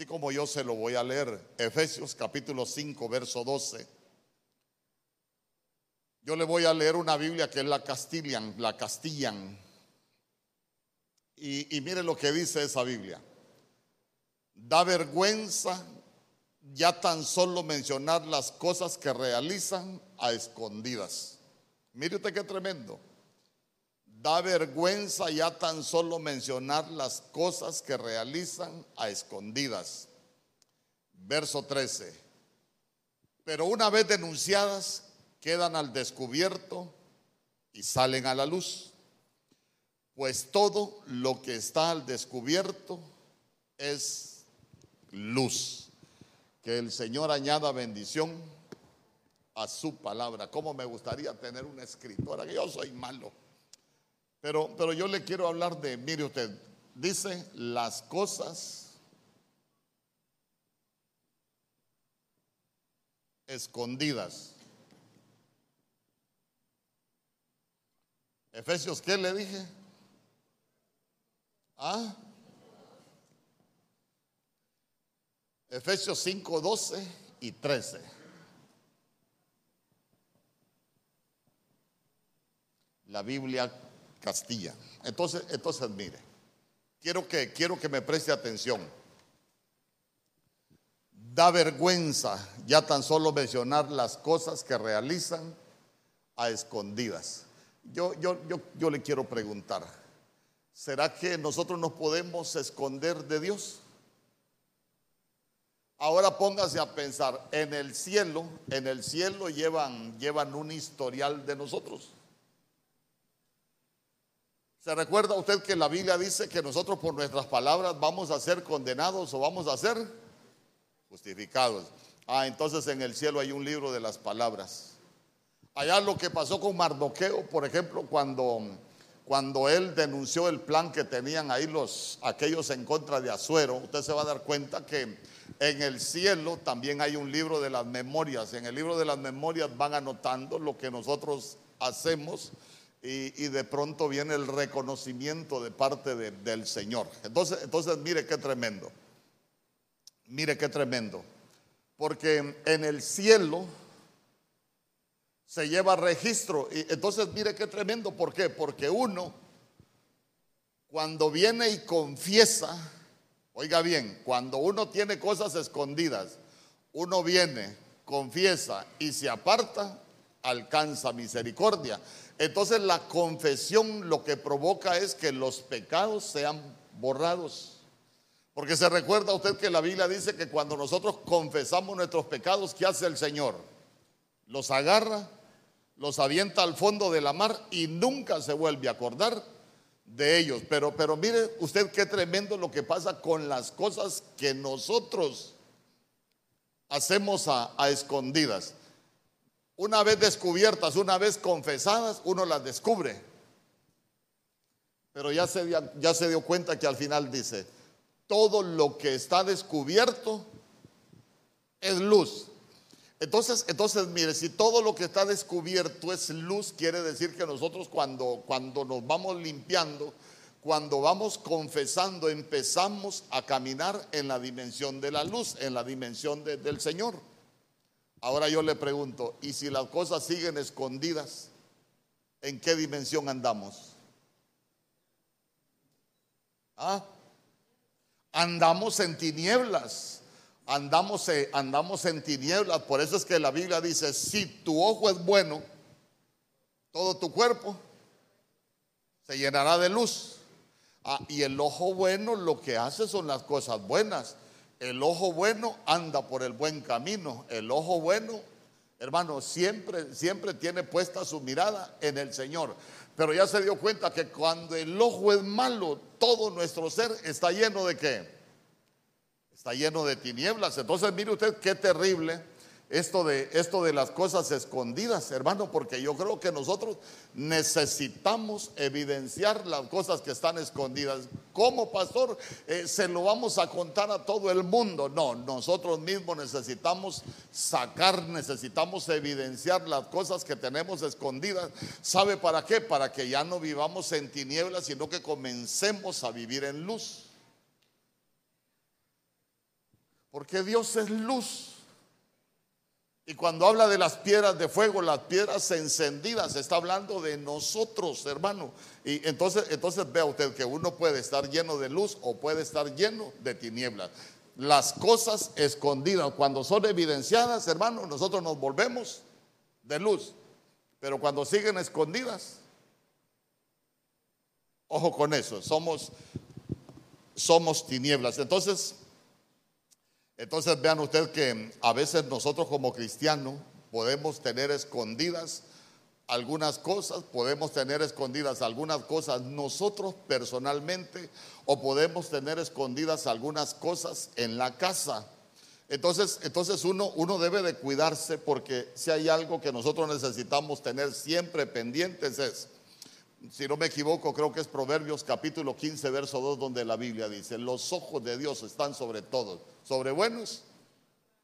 así como yo se lo voy a leer. Efesios capítulo 5, verso 12. Yo le voy a leer una Biblia que es la Castilian, la Castillan. Y, mire lo que dice esa Biblia. Da vergüenza ya tan solo mencionar las cosas que realizan a escondidas. Mire usted qué tremendo. Da vergüenza ya tan solo mencionar las cosas que realizan a escondidas. Verso 13. Pero una vez denunciadas, quedan al descubierto y salen a la luz. Pues todo lo que está al descubierto es luz. Que el Señor añada bendición a su palabra. Como me gustaría tener una escritora, que yo soy malo. Pero, pero yo le quiero hablar de, mire usted, dice las cosas escondidas. Efesios, ¿qué le dije? ¿Ah? Efesios 5, 12 y 13. La Biblia Castilla. Entonces, entonces mire, quiero que, quiero que me preste atención. Da vergüenza ya tan solo mencionar las cosas que realizan a escondidas. Yo, yo, yo, yo le quiero preguntar, ¿será que nosotros nos podemos esconder de Dios? Ahora póngase a pensar, en el cielo, en el cielo llevan, llevan un historial de nosotros. ¿Se recuerda usted que la Biblia dice que nosotros por nuestras palabras vamos a ser condenados o vamos a ser justificados? Ah, entonces en el cielo hay un libro de las palabras. Allá lo que pasó con Mardoqueo, por ejemplo, cuando, cuando él denunció el plan que tenían ahí los aquellos en contra de Azuero, usted se va a dar cuenta que en el cielo también hay un libro de las memorias. En el libro de las memorias van anotando lo que nosotros hacemos y, de pronto viene el reconocimiento de parte del Señor. Entonces, entonces, mire qué tremendo. Mire qué tremendo. Porque en el cielo se lleva registro. Y entonces, mire qué tremendo. ¿Por qué? Porque uno, cuando viene y confiesa, oiga bien, cuando uno tiene cosas escondidas, uno viene, confiesa y se aparta, alcanza misericordia. Entonces la confesión lo que provoca es que los pecados sean borrados. Porque se recuerda usted que la Biblia dice que cuando nosotros confesamos nuestros pecados, ¿qué hace el Señor? Los agarra, los avienta al fondo de la mar y nunca se vuelve a acordar de ellos. Pero, pero mire usted qué tremendo lo que pasa con las cosas que nosotros hacemos a, a escondidas. Una vez descubiertas, una vez confesadas, uno las descubre. Pero ya se, ya se dio cuenta que al final dice, todo lo que está descubierto es luz. Entonces, entonces, mire, si todo lo que está descubierto es luz, quiere decir que nosotros cuando, cuando nos vamos limpiando, cuando vamos confesando, empezamos a caminar en la dimensión de la luz, en la dimensión del Señor. Ahora yo le pregunto, ¿y si las cosas siguen escondidas, en qué dimensión andamos? ¿Ah? Andamos en tinieblas, andamos, andamos en tinieblas, por eso es que la Biblia dice, si tu ojo es bueno, todo tu cuerpo se llenará de luz. Ah, y el ojo bueno lo que hace son las cosas buenas. El ojo bueno anda por el buen camino. El ojo bueno, hermano, siempre, siempre tiene puesta su mirada en el Señor. Pero ya se dio cuenta que cuando el ojo es malo, todo nuestro ser está lleno de qué? Está lleno de tinieblas. Entonces mire usted qué terrible esto de, esto de las cosas escondidas, hermano, porque yo creo que nosotros necesitamos evidenciar las cosas que están escondidas. ¿Cómo, pastor? Eh, se lo vamos a contar a todo el mundo. No, nosotros mismos necesitamos sacar, necesitamos evidenciar las cosas que tenemos escondidas. ¿Sabe para qué? Para que ya no vivamos en tinieblas, sino que comencemos a vivir en luz. Porque Dios es luz. Y cuando habla de las piedras de fuego, las piedras encendidas, está hablando de nosotros, hermano. Y entonces, entonces vea usted que uno puede estar lleno de luz o puede estar lleno de tinieblas. Las cosas escondidas, cuando son evidenciadas, hermano, nosotros nos volvemos de luz. Pero cuando siguen escondidas, ojo con eso, somos, somos tinieblas. Entonces, entonces vean ustedes que a veces nosotros como cristianos podemos tener escondidas algunas cosas, podemos tener escondidas algunas cosas nosotros personalmente o podemos tener escondidas algunas cosas en la casa. Entonces, entonces uno, uno debe de cuidarse porque si hay algo que nosotros necesitamos tener siempre pendientes es si no me equivoco, creo que es Proverbios capítulo 15, verso 2, donde la Biblia dice, los ojos de Dios están sobre todos, sobre buenos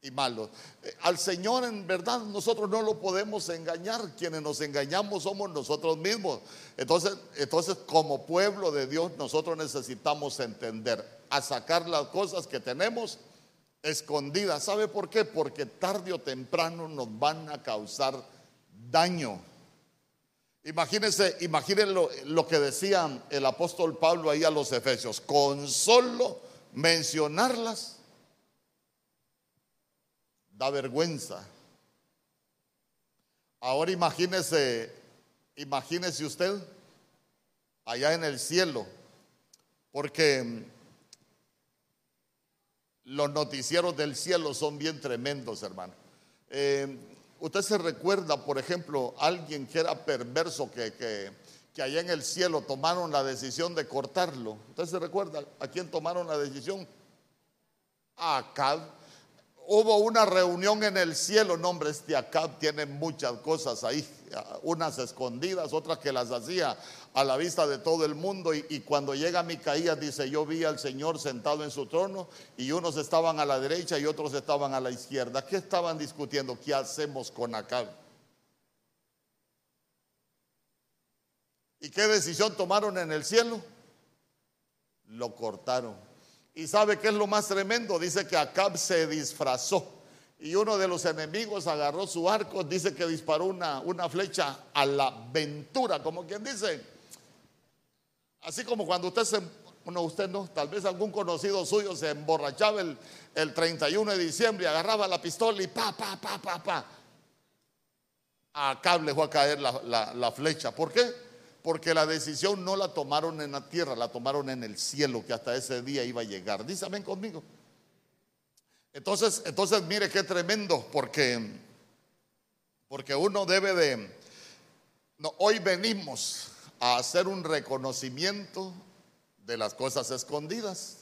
y malos. Eh, al Señor en verdad nosotros no lo podemos engañar, quienes nos engañamos somos nosotros mismos. Entonces, entonces como pueblo de Dios nosotros necesitamos entender a sacar las cosas que tenemos escondidas. ¿Sabe por qué? Porque tarde o temprano nos van a causar daño. Imagínense, imagínense lo, que decía el apóstol Pablo ahí a los Efesios. Con solo mencionarlas da vergüenza. Ahora imagínese, imagínese usted allá en el cielo, porque los noticieros del cielo son bien tremendos, hermano. Eh, Usted se recuerda, por ejemplo, alguien que era perverso, que, que, allá en el cielo tomaron la decisión de cortarlo. ¿Usted se recuerda a quién tomaron la decisión? A Acab. Hubo una reunión en el cielo, no hombre, este Acab tiene muchas cosas ahí, unas escondidas, otras que las hacía a la vista de todo el mundo. Y, cuando llega Micaías, dice: Yo vi al Señor sentado en su trono, y unos estaban a la derecha y otros estaban a la izquierda. ¿Qué estaban discutiendo? ¿Qué hacemos con Acab? ¿Y qué decisión tomaron en el cielo? Lo cortaron. ¿Y sabe qué es lo más tremendo? Dice que Acab se disfrazó. Y uno de los enemigos agarró su arco, dice que disparó una, una flecha a la ventura, como quien dice, Así como cuando usted se, no, usted no, tal vez algún conocido suyo se emborrachaba el, el 31 de diciembre y agarraba la pistola y pa, pa, pa, pa, pa. Acá le fue a caer la, la flecha. ¿Por qué? Porque la decisión no la tomaron en la tierra, la tomaron en el cielo, que hasta ese día iba a llegar. Ven conmigo. Entonces, entonces mire qué tremendo, porque, porque uno debe de, hoy venimos a hacer un reconocimiento de las cosas escondidas.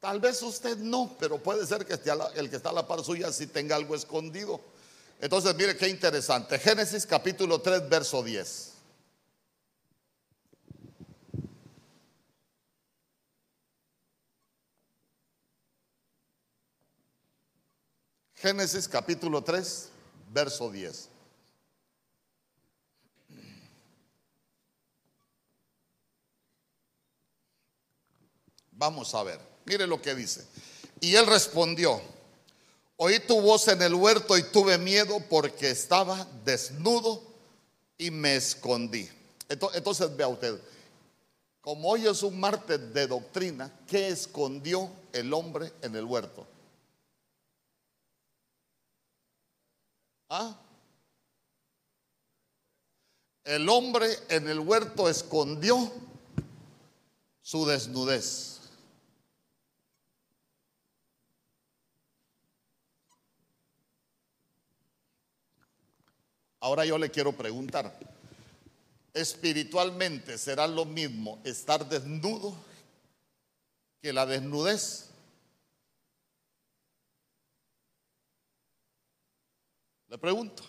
Tal vez usted no, pero puede ser que el que está a la par suya sí tenga algo escondido. Entonces, mire qué interesante. Génesis capítulo 3, verso 10. Génesis capítulo 3, verso 10. Vamos a ver, mire lo que dice. Y él respondió, oí tu voz en el huerto y tuve miedo porque estaba desnudo y me escondí. Entonces, vea usted, como hoy es un martes de doctrina, ¿qué escondió el hombre en el huerto? ¿Ah? El hombre en el huerto escondió su desnudez. Ahora yo le quiero preguntar, espiritualmente será lo mismo estar desnudo que la desnudez. Le pregunto,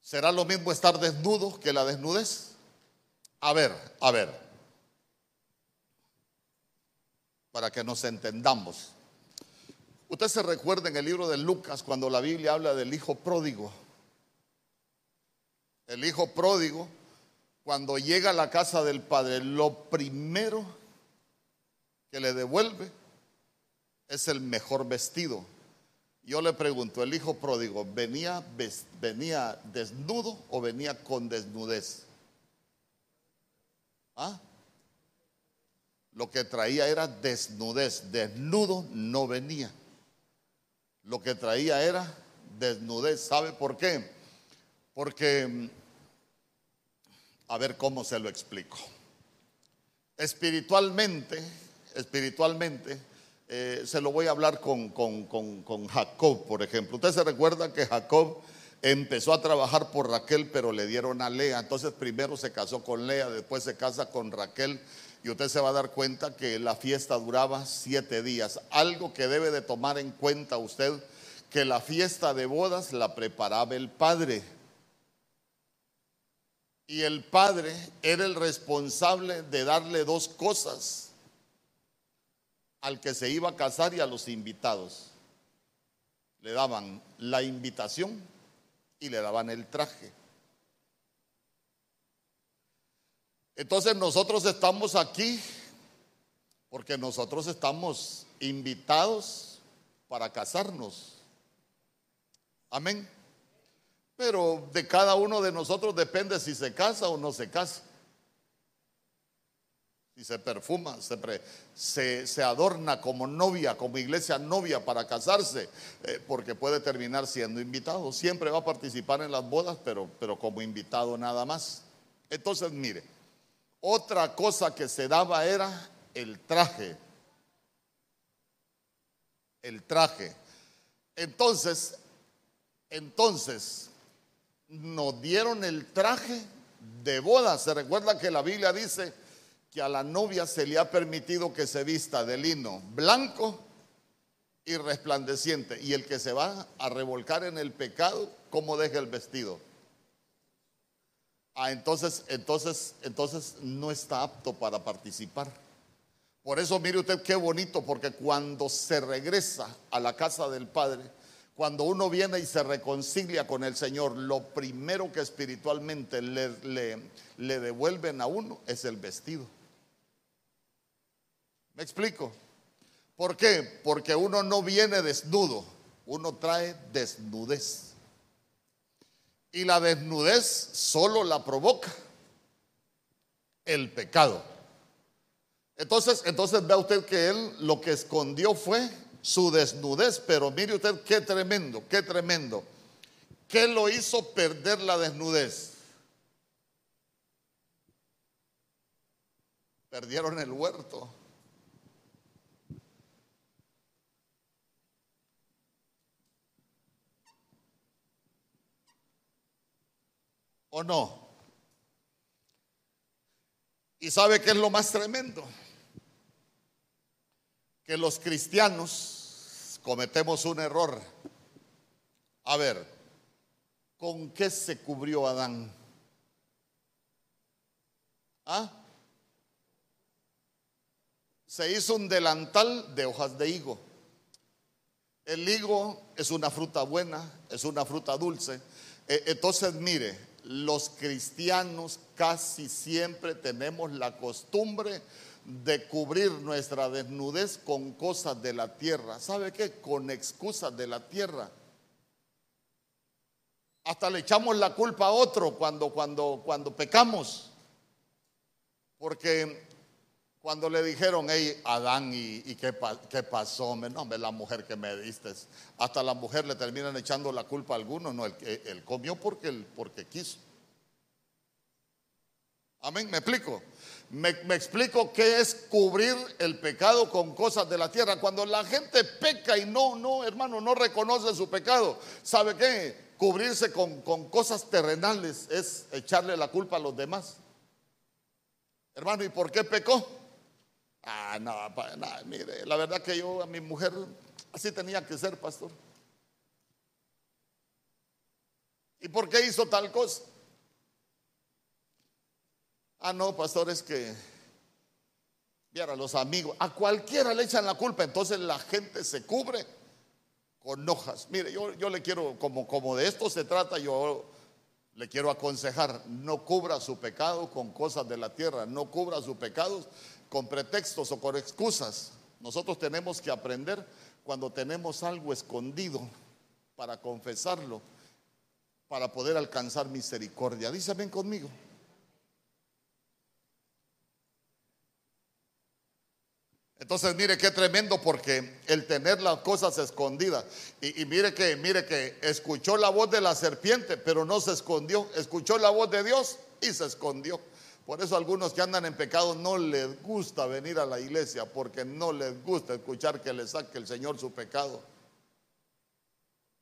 ¿será lo mismo estar desnudo que la desnudez? A ver, a ver, para que nos entendamos. Usted se recuerda en el libro de Lucas cuando la Biblia habla del hijo pródigo. El hijo pródigo, cuando llega a la casa del padre, lo primero que le devuelve es el mejor vestido. Yo le pregunto, el hijo pródigo, ¿venía, venía desnudo o venía con desnudez? ¿Ah? Lo que traía era desnudez, desnudo no venía. Lo que traía era desnudez. ¿Sabe por qué? Porque, a ver cómo se lo explico. Espiritualmente, espiritualmente, eh, se lo voy a hablar con, con, Jacob, por ejemplo. Usted se recuerda que Jacob empezó a trabajar por Raquel, pero le dieron a Lea. Entonces primero se casó con Lea, después se casa con Raquel. Y usted se va a dar cuenta que la fiesta duraba siete días. Algo que debe de tomar en cuenta usted, que la fiesta de bodas la preparaba el padre. Y el padre era el responsable de darle dos cosas al que se iba a casar y a los invitados. Le daban la invitación y le daban el traje. Entonces nosotros estamos aquí porque nosotros estamos invitados para casarnos. Amén. Pero de cada uno de nosotros depende si se casa o no se casa y se perfuma, se, se, adorna como novia, como iglesia novia para casarse, eh, porque puede terminar siendo invitado. Siempre va a participar en las bodas, pero, pero como invitado nada más. Entonces, mire, otra cosa que se daba era el traje. El traje. Entonces, entonces, nos dieron el traje de boda. Se recuerda que la Biblia dice que a la novia se le ha permitido que se vista de lino blanco y resplandeciente. Y el que se va a revolcar en el pecado, ¿cómo deja el vestido? Ah, entonces, entonces, entonces no está apto para participar. Por eso mire usted qué bonito, porque cuando se regresa a la casa del Padre, cuando uno viene y se reconcilia con el Señor, lo primero que espiritualmente le, le, le devuelven a uno es el vestido. ¿Me explico? ¿Por qué? Porque uno no viene desnudo, uno trae desnudez. Y la desnudez solo la provoca el pecado. Entonces, entonces usted que él lo que escondió fue su desnudez, pero mire usted qué tremendo, qué tremendo. ¿Qué lo hizo perder la desnudez? Perdieron el huerto. ¿O no? ¿Y sabe qué es lo más tremendo? Que los cristianos cometemos un error. A ver, ¿con qué se cubrió Adán? ¿Ah? Se hizo un delantal de hojas de higo. El higo es una fruta buena, es una fruta dulce. E, entonces, mire, los cristianos casi siempre tenemos la costumbre de cubrir nuestra desnudez con cosas de la tierra. ¿Sabe qué? Con excusas de la tierra. Hasta le echamos la culpa a otro cuando, cuando, cuando pecamos. Porque cuando le dijeron, hey, Adán, ¿y, qué, pasó? No, la mujer que me diste. Hasta la mujer le terminan echando la culpa a algunos. No, él, comió porque, porque quiso. Amén, me explico. Me, me, explico qué es cubrir el pecado con cosas de la tierra. Cuando la gente peca y no, no, hermano, no reconoce su pecado, ¿sabe qué? Cubrirse con, con cosas terrenales es echarle la culpa a los demás. Hermano, ¿y por qué pecó? Ah, no, mire, la verdad que yo a mi mujer así tenía que ser, pastor. ¿Y por qué hizo tal cosa? Ah, no, pastor, es que, viera, los amigos, a cualquiera le echan la culpa, entonces la gente se cubre con hojas. Mire, yo, yo le quiero, como, como de esto se trata, yo le quiero aconsejar, no cubra su pecado con cosas de la tierra, no cubra sus pecados con pretextos o con excusas. Nosotros tenemos que aprender cuando tenemos algo escondido para confesarlo, para poder alcanzar misericordia. Dísame conmigo. Entonces mire qué tremendo porque el tener las cosas escondidas y, y, mire que mire que escuchó la voz de la serpiente pero no se escondió, escuchó la voz de Dios y se escondió. Por eso algunos que andan en pecado no les gusta venir a la iglesia porque no les gusta escuchar que les saque el Señor su pecado.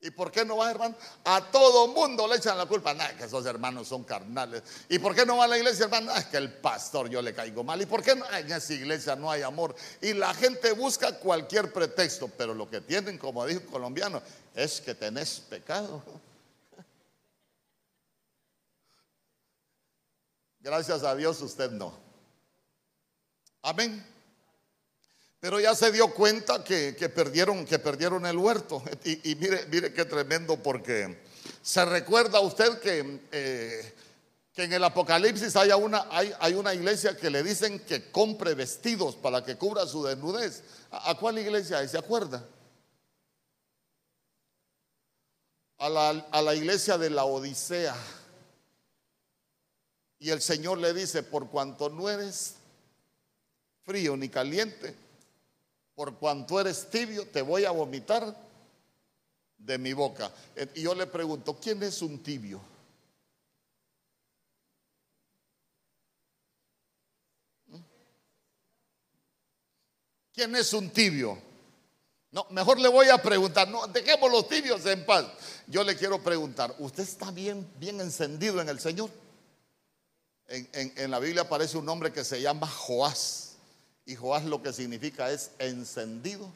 ¿Y por qué no va, hermano? A todo mundo le echan la culpa. Nada, que esos hermanos son carnales. ¿Y por qué no va a la iglesia, hermano? Es que el pastor yo le caigo mal. ¿Y por qué no? en esa iglesia no hay amor? Y la gente busca cualquier pretexto. Pero lo que tienen, como dijo un colombiano, es que tenés pecado. Gracias a Dios usted no. Amén. Pero ya se dio cuenta que, perdieron, que perdieron el huerto. Y, mire, mire qué tremendo porque se recuerda usted que, eh, que en el Apocalipsis hay una, hay, hay, una iglesia que le dicen que compre vestidos para que cubra su desnudez. ¿A, cuál iglesia ¿Se acuerda? A la, a la iglesia de la Odisea. Y el Señor le dice, por cuanto no eres frío ni caliente, por cuanto eres tibio, te voy a vomitar de mi boca. Y yo le pregunto, ¿quién es un tibio? ¿Mm? ¿Quién es un tibio? No, mejor le voy a preguntar, no, dejemos los tibios en paz. Yo le quiero preguntar, ¿usted está bien, bien encendido en el Señor? En, la Biblia aparece un nombre que se llama Joás. Y Joás lo que significa es encendido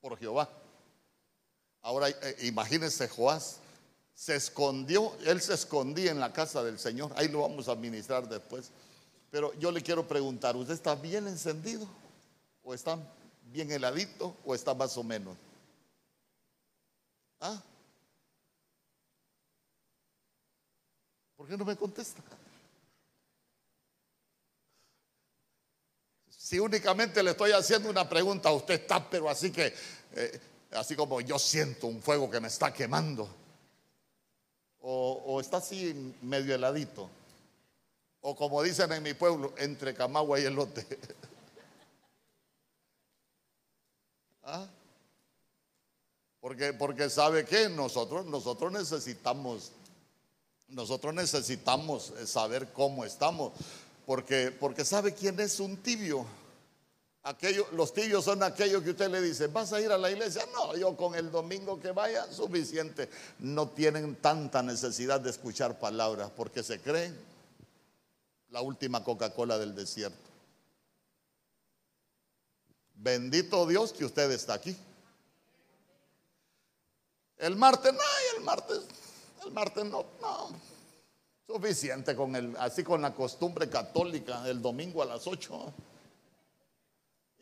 por Jehová. Ahora eh, imagínense Joás, se escondió, él se escondía en la casa del Señor. Ahí lo vamos a administrar después. Pero yo le quiero preguntar, ¿usted está bien encendido? ¿O está bien heladito? ¿O está más o menos? ¿Ah? ¿Por qué no me contesta? Si únicamente le estoy haciendo una pregunta, usted está, pero así que, eh, así como yo siento un fuego que me está quemando. O, está así medio heladito. O como dicen en mi pueblo, entre Camagua y elote. ¿Ah? Porque, porque sabe que nosotros, nosotros necesitamos, nosotros necesitamos saber cómo estamos. Porque, porque sabe quién es un tibio los tibios son aquellos que usted le dice, ¿vas a ir a la iglesia? No, yo con el domingo que vaya, suficiente. No tienen tanta necesidad de escuchar palabras porque se creen la última Coca-Cola del desierto. Bendito Dios que usted está aquí. El martes, no, el martes, el martes no, no. Suficiente con el, así con la costumbre católica, el domingo a las 8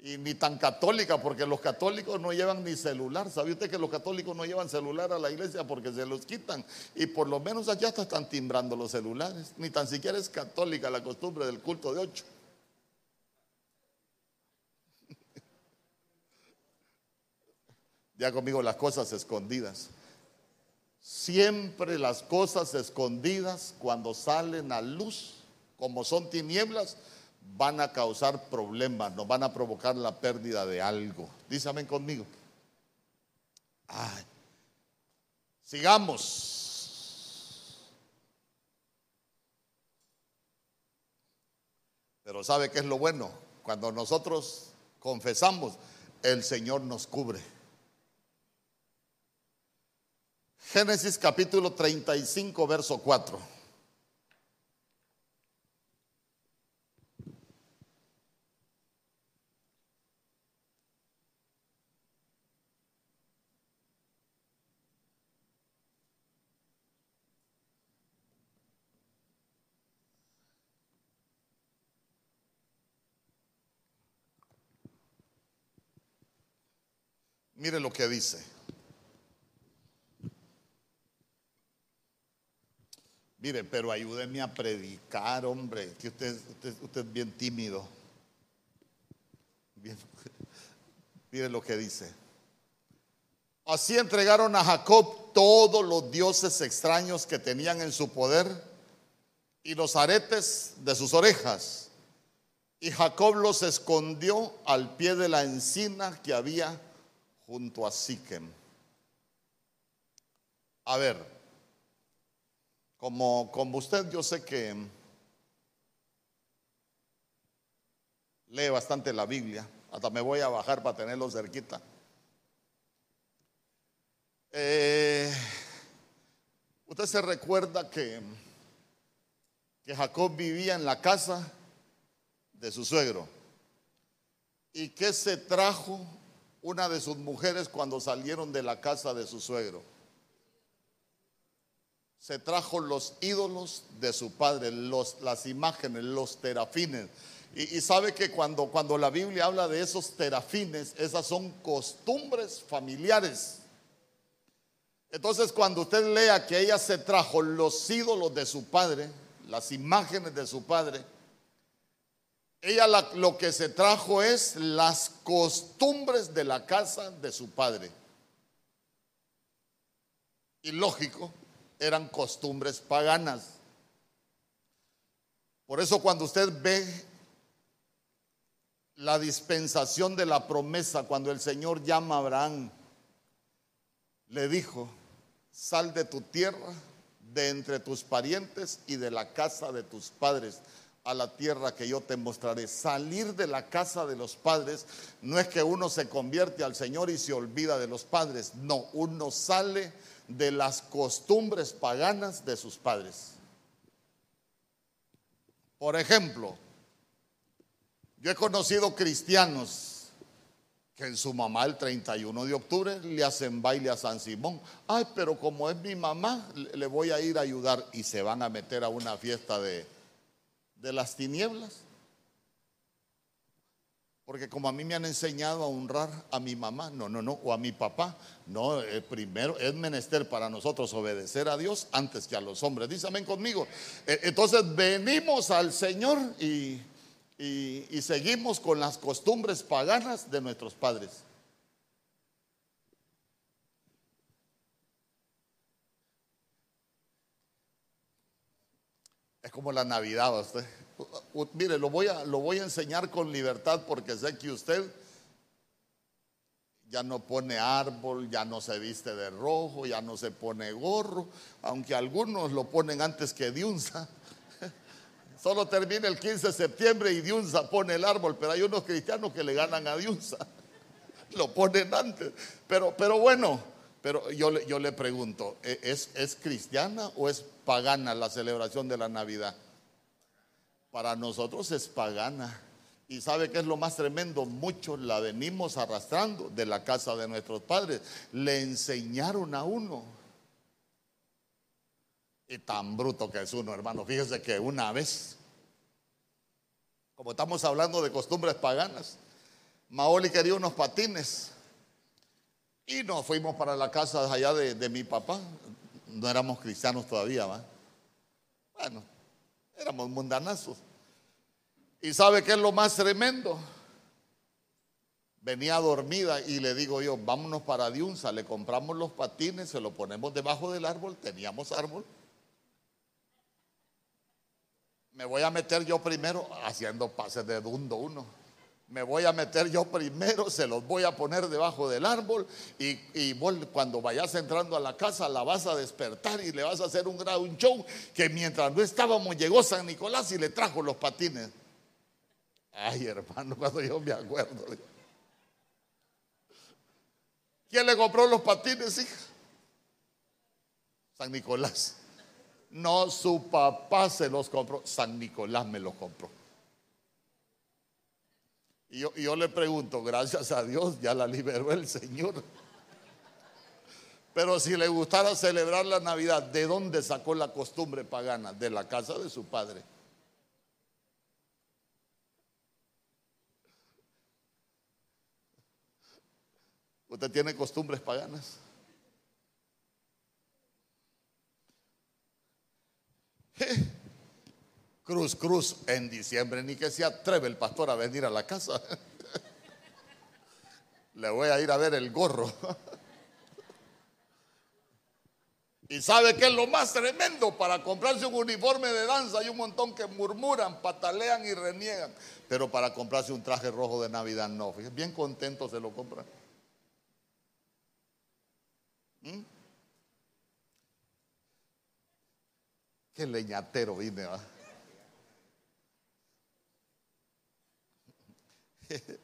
y ni tan católica, porque los católicos no llevan ni celular. ¿Sabe usted que los católicos no llevan celular a la iglesia porque se los quitan? Y por lo menos allá están timbrando los celulares. Ni tan siquiera es católica la costumbre del culto de ocho. ya conmigo las cosas escondidas. Siempre las cosas escondidas cuando salen a luz, como son tinieblas, van a causar problemas, nos van a provocar la pérdida de algo. Dísame conmigo. Sigamos. Pero ¿sabe qué es lo bueno? Cuando nosotros confesamos, el Señor nos cubre. Génesis capítulo 35, verso 4. Mire lo que dice. Mire, pero ayúdeme a predicar, hombre, que usted, usted, es bien tímido. Miren lo que dice. Así entregaron a Jacob todos los dioses extraños que tenían en su poder y los aretes de sus orejas. Y Jacob los escondió al pie de la encina que había junto a Siquem. A ver, como, como usted yo sé que lee bastante la Biblia, hasta me voy a bajar para tenerlo cerquita. Eh, usted se recuerda que, que Jacob vivía en la casa de su suegro y que se trajo una de sus mujeres cuando salieron de la casa de su suegro. Se trajo los ídolos de su padre, las imágenes, los terafines. Y, y, sabe que cuando, cuando la Biblia habla de esos terafines, esas son costumbres familiares. Entonces cuando usted lea que ella se trajo los ídolos de su padre, las imágenes de su padre, ella lo que se trajo es las costumbres de la casa de su padre. Y lógico, eran costumbres paganas. Por eso cuando usted ve la dispensación de la promesa, cuando el Señor llama a Abraham, le dijo, sal de tu tierra, de entre tus parientes y de la casa de tus padres a la tierra que yo te mostraré. Salir de la casa de los padres no es que uno se convierte al Señor y se olvida de los padres, no, uno sale de las costumbres paganas de sus padres. Por ejemplo, yo he conocido cristianos que en su mamá el 31 de octubre le hacen baile a San Simón. Ay, pero como es mi mamá, le voy a ir a ayudar y se van a meter a una fiesta de, de las tinieblas. Porque como a mí me han enseñado a honrar a mi mamá, no, no, no, o a mi papá, no, eh, primero es menester para nosotros obedecer a Dios antes que a los hombres. Dísame conmigo. Eh, entonces venimos al Señor y y, seguimos con las costumbres paganas de nuestros padres. Es como la Navidad, usted. Mire, lo voy, a, lo voy a enseñar con libertad porque sé que usted ya no pone árbol, ya no se viste de rojo, ya no se pone gorro, aunque algunos lo ponen antes que diunza. Solo termina el 15 de septiembre y Diunza pone el árbol, pero hay unos cristianos que le ganan a Diunza. Lo ponen antes. Pero, pero bueno, pero yo, yo le pregunto, ¿e, ¿es, ¿es cristiana o es pagana la celebración de la Navidad? Para nosotros es pagana. Y sabe que es lo más tremendo, muchos la venimos arrastrando de la casa de nuestros padres. Le enseñaron a uno. Y tan bruto que es uno, hermano. Fíjese que una vez, como estamos hablando de costumbres paganas, Maoli quería unos patines. Y nos fuimos para la casa allá de, mi papá. No éramos cristianos todavía, ¿va? Bueno, éramos mundanazos. ¿Y sabe qué es lo más tremendo? Venía dormida y le digo yo, vámonos para Diunza, le compramos los patines, se los ponemos debajo del árbol, teníamos árbol me voy a meter yo primero haciendo pases de dundo uno. Me voy a meter yo primero, se los voy a poner debajo del árbol y, cuando vayas entrando a la casa la vas a despertar y le vas a hacer un, un show que mientras no estábamos llegó San Nicolás y le trajo los patines. Ay hermano, cuando yo me acuerdo. ¿Quién le compró los patines, hija? San Nicolás. No, su papá se los compró. San Nicolás me los compró. Y yo, le pregunto, gracias a Dios, ya la liberó el Señor. Pero si le gustara celebrar la Navidad, ¿de dónde sacó la costumbre pagana? De la casa de su padre. ¿Usted tiene costumbres paganas? Cruz, cruz, en diciembre, ni que se atreve el pastor a venir a la casa. le voy a ir a ver el gorro. ¿Y sabe qué es lo más tremendo? Para comprarse un uniforme de danza hay un montón que murmuran, patalean y reniegan. Pero para comprarse un traje rojo de Navidad no. bien contento se lo compran. ¿Mm? Qué leñatero vine, ¿va?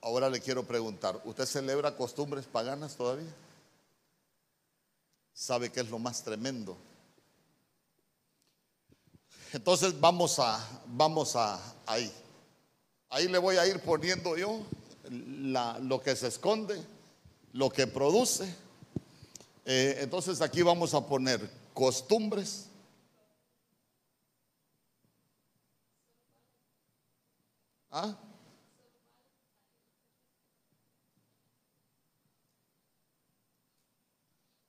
Ahora le quiero preguntar, ¿usted celebra costumbres paganas todavía? ¿Sabe qué es lo más tremendo? Entonces vamos a, vamos a ahí. Ahí le voy a ir poniendo yo lo que se esconde, lo que produce. Eh, entonces aquí vamos a poner costumbres. ¿Ah?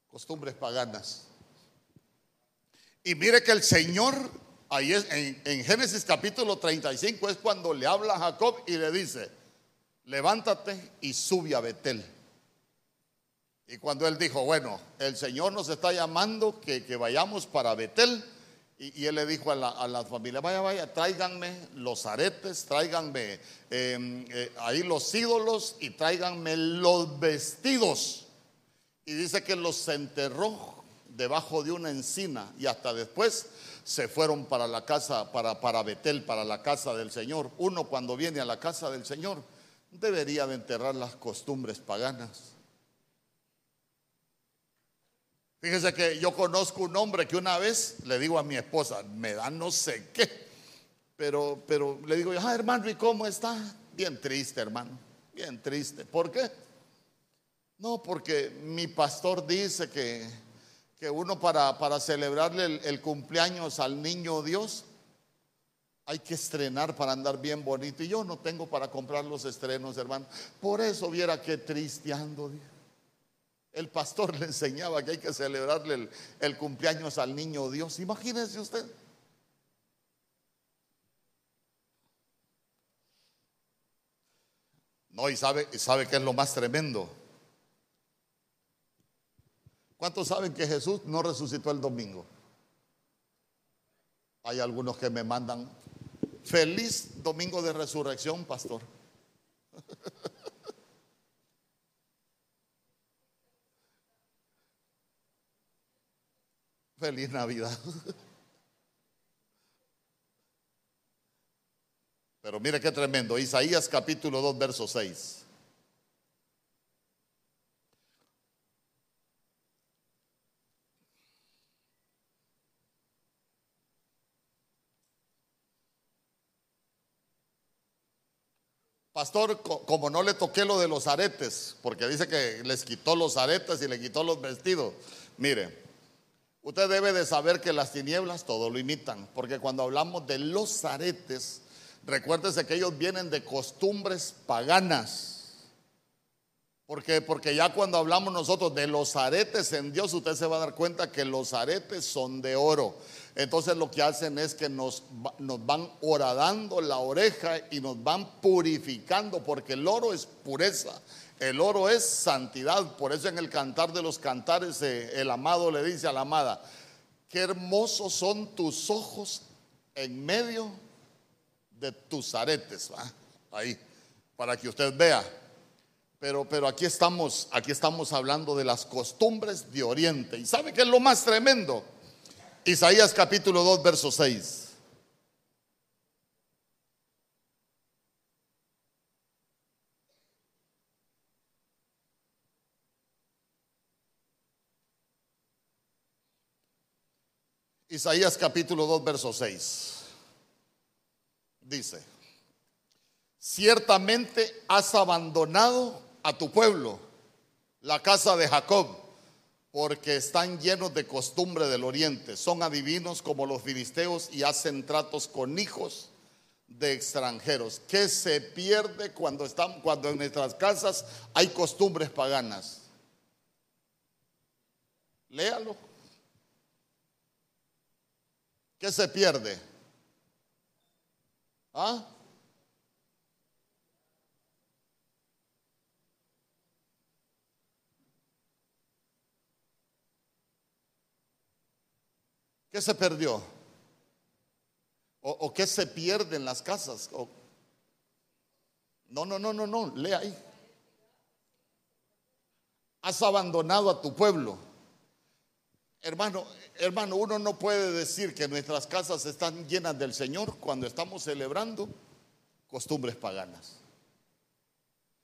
Costumbres paganas. Y mire que el Señor, ahí es, en, en Génesis capítulo 35 es cuando le habla a Jacob y le dice, levántate y sube a Betel. Y cuando él dijo, bueno, el Señor nos está llamando que, vayamos para Betel, y, él le dijo a la, familia, vaya, vaya, tráiganme los aretes, tráiganme em, eh, ahí los ídolos y tráiganme los vestidos. Y dice que los enterró debajo de una encina y hasta después se fueron para la casa, para, para Betel, para la casa del Señor. Uno cuando viene a la casa del Señor debería de enterrar las costumbres paganas. Fíjese que yo conozco un hombre que una vez le digo a mi esposa, me da no sé qué, pero, pero le digo, ah, hermano, ¿y cómo está? Bien triste, hermano, bien triste. ¿Por qué? No, porque mi pastor dice que, que uno para, para celebrarle el, el cumpleaños al niño Dios hay que estrenar para andar bien bonito. Y yo no tengo para comprar los estrenos, hermano. Por eso viera qué tristeando. El pastor le enseñaba que hay que celebrarle el, cumpleaños al niño Dios. Imagínese usted. No, y sabe, sabe que es lo más tremendo. ¿Cuántos saben que Jesús no resucitó el domingo? Hay algunos que me mandan Feliz domingo de resurrección, pastor. Feliz Navidad. Pero mire qué tremendo. Isaías capítulo 2, verso 6. Pastor, como no le toqué lo de los aretes, porque dice que les quitó los aretes y le quitó los vestidos. Mire, usted debe de saber que las tinieblas todo lo imitan, porque cuando hablamos de los aretes, recuérdese que ellos vienen de costumbres paganas. Porque, porque ya cuando hablamos nosotros de los aretes en Dios, usted se va a dar cuenta que los aretes son de oro. Entonces lo que hacen es que nos, nos van horadando la oreja y nos van purificando, porque el oro es pureza. El oro es santidad. Por eso en el cantar de los cantares eh, el amado le dice a la amada, qué hermosos son tus ojos en medio de tus aretes. Ahí, para que usted vea. Pero, pero aquí estamos, aquí estamos hablando de las costumbres de Oriente. ¿Y sabe qué es lo más tremendo? Isaías capítulo 2, verso 6. Isaías capítulo 2, verso 6. Dice, ciertamente has abandonado a tu pueblo, la casa de Jacob porque están llenos de costumbre del oriente, son adivinos como los filisteos y hacen tratos con hijos de extranjeros. ¿Qué se pierde cuando, están, cuando en nuestras casas hay costumbres paganas? Léalo. ¿Qué se pierde? ¿Ah? ¿Qué se perdió? ¿O, o qué se pierde en las casas? No, no, no, no, no, lea ahí. Has abandonado a tu pueblo. Hermano, hermano, uno no puede decir que nuestras casas están llenas del Señor cuando estamos celebrando costumbres paganas.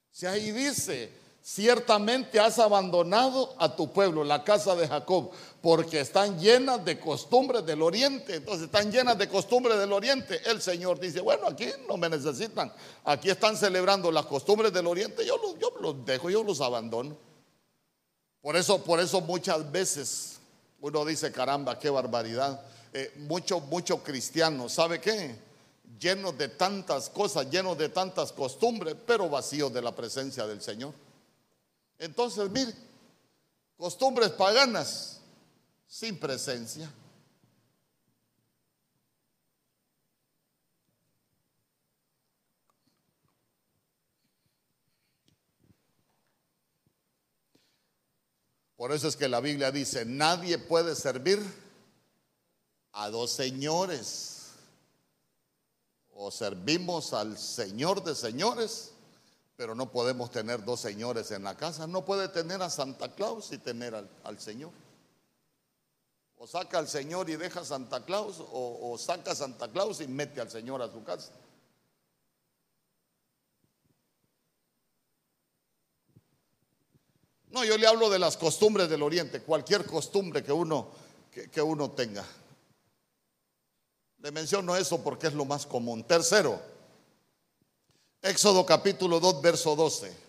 Si ahí dice, ciertamente has abandonado a tu pueblo, la casa de Jacob, porque están llenas de costumbres del oriente. Entonces están llenas de costumbres del oriente. El Señor dice, bueno, aquí no me necesitan. Aquí están celebrando las costumbres del oriente. Yo los, yo los dejo, yo los abandono. Por eso, por eso muchas veces uno dice, caramba, qué barbaridad. Eh, muchos, muchos cristianos, ¿sabe qué? Llenos de tantas cosas, llenos de tantas costumbres, pero vacíos de la presencia del Señor. Entonces, mire, costumbres paganas sin presencia. Por eso es que la Biblia dice, nadie puede servir a dos señores. O servimos al Señor de señores pero no podemos tener dos señores en la casa. No puede tener a Santa Claus y tener al, Señor. O saca al Señor y deja a Santa Claus, o, saca a Santa Claus y mete al Señor a su casa. No, yo le hablo de las costumbres del Oriente, cualquier costumbre que uno, que, uno tenga. Le menciono eso porque es lo más común. Tercero, Éxodo capítulo 2, verso 12.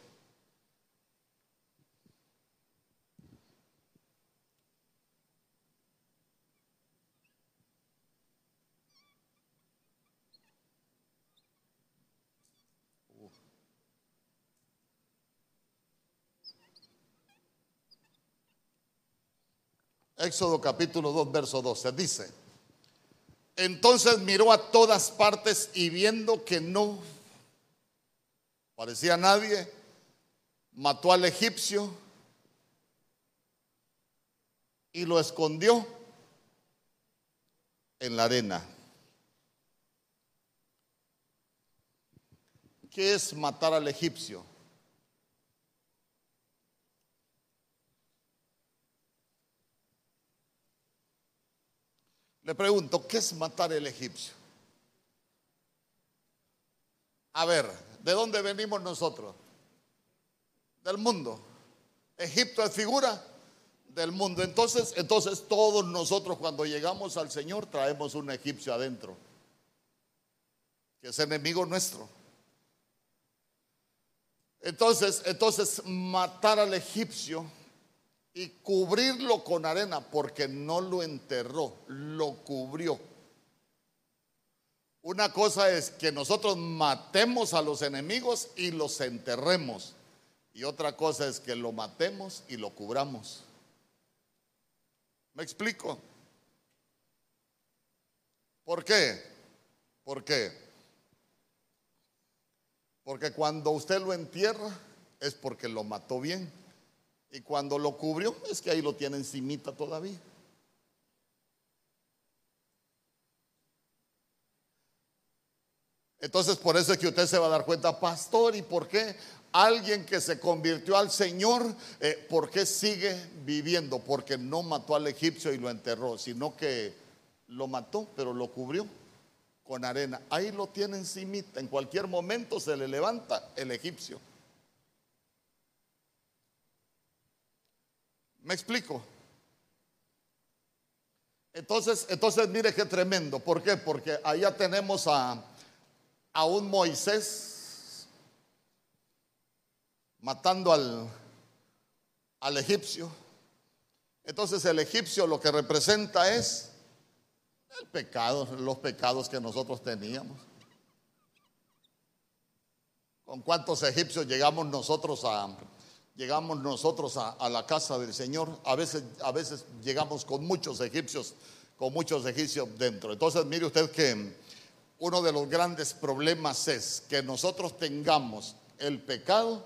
Éxodo capítulo 2, verso 12. Dice, entonces miró a todas partes y viendo que no parecía nadie, mató al egipcio y lo escondió en la arena. ¿Qué es matar al egipcio? Le pregunto, ¿qué es matar al egipcio? A ver, ¿De dónde venimos nosotros? Del mundo. Egipto es figura del mundo. Entonces, entonces todos nosotros cuando llegamos al Señor traemos un egipcio adentro, que es enemigo nuestro. Entonces, entonces matar al egipcio y cubrirlo con arena porque no lo enterró, lo cubrió. Una cosa es que nosotros matemos a los enemigos y los enterremos. Y otra cosa es que lo matemos y lo cubramos. ¿Me explico? ¿Por qué? ¿Por qué? Porque cuando usted lo entierra es porque lo mató bien. Y cuando lo cubrió es que ahí lo tiene encimita todavía. Entonces por eso es que usted se va a dar cuenta, pastor, ¿y por qué alguien que se convirtió al Señor, eh, por qué sigue viviendo? Porque no mató al egipcio y lo enterró, sino que lo mató, pero lo cubrió con arena. Ahí lo tiene encimita, en cualquier momento se le levanta el egipcio. ¿Me explico? Entonces, entonces mire qué tremendo. ¿Por qué? Porque allá tenemos a, a un Moisés matando al, al egipcio. Entonces el egipcio lo que representa es el pecado, los pecados que nosotros teníamos. ¿Con cuántos egipcios llegamos nosotros a llegamos nosotros a, la casa del Señor? A veces, a veces llegamos con muchos egipcios, con muchos egipcios dentro. Entonces mire usted que uno de los grandes problemas es que nosotros tengamos el pecado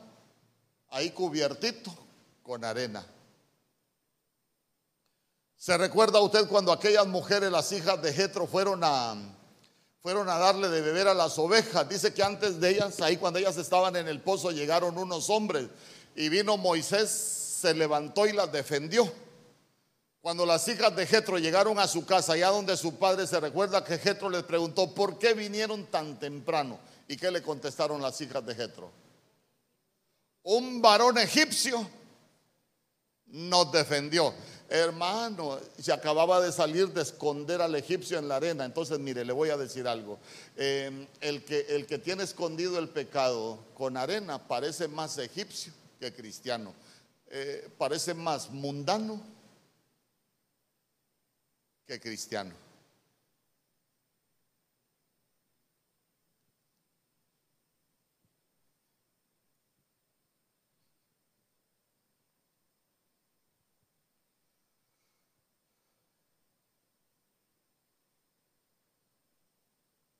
ahí cubiertito con arena. ¿Se recuerda usted cuando aquellas mujeres, las hijas de Jetro, fueron a, fueron a darle de beber a las ovejas? Dice que antes de ellas, ahí cuando ellas estaban en el pozo, llegaron unos hombres y vino Moisés, se levantó y las defendió. Cuando las hijas de Jetro llegaron a su casa, allá donde su padre se recuerda que Jetro les preguntó, ¿por qué vinieron tan temprano? ¿Y qué le contestaron las hijas de Jetro? Un varón egipcio nos defendió. Hermano, se acababa de salir de esconder al egipcio en la arena. Entonces, mire, le voy a decir algo. Eh, el, que, el que tiene escondido el pecado con arena parece más egipcio cristiano. Eh, parece más mundano que cristiano.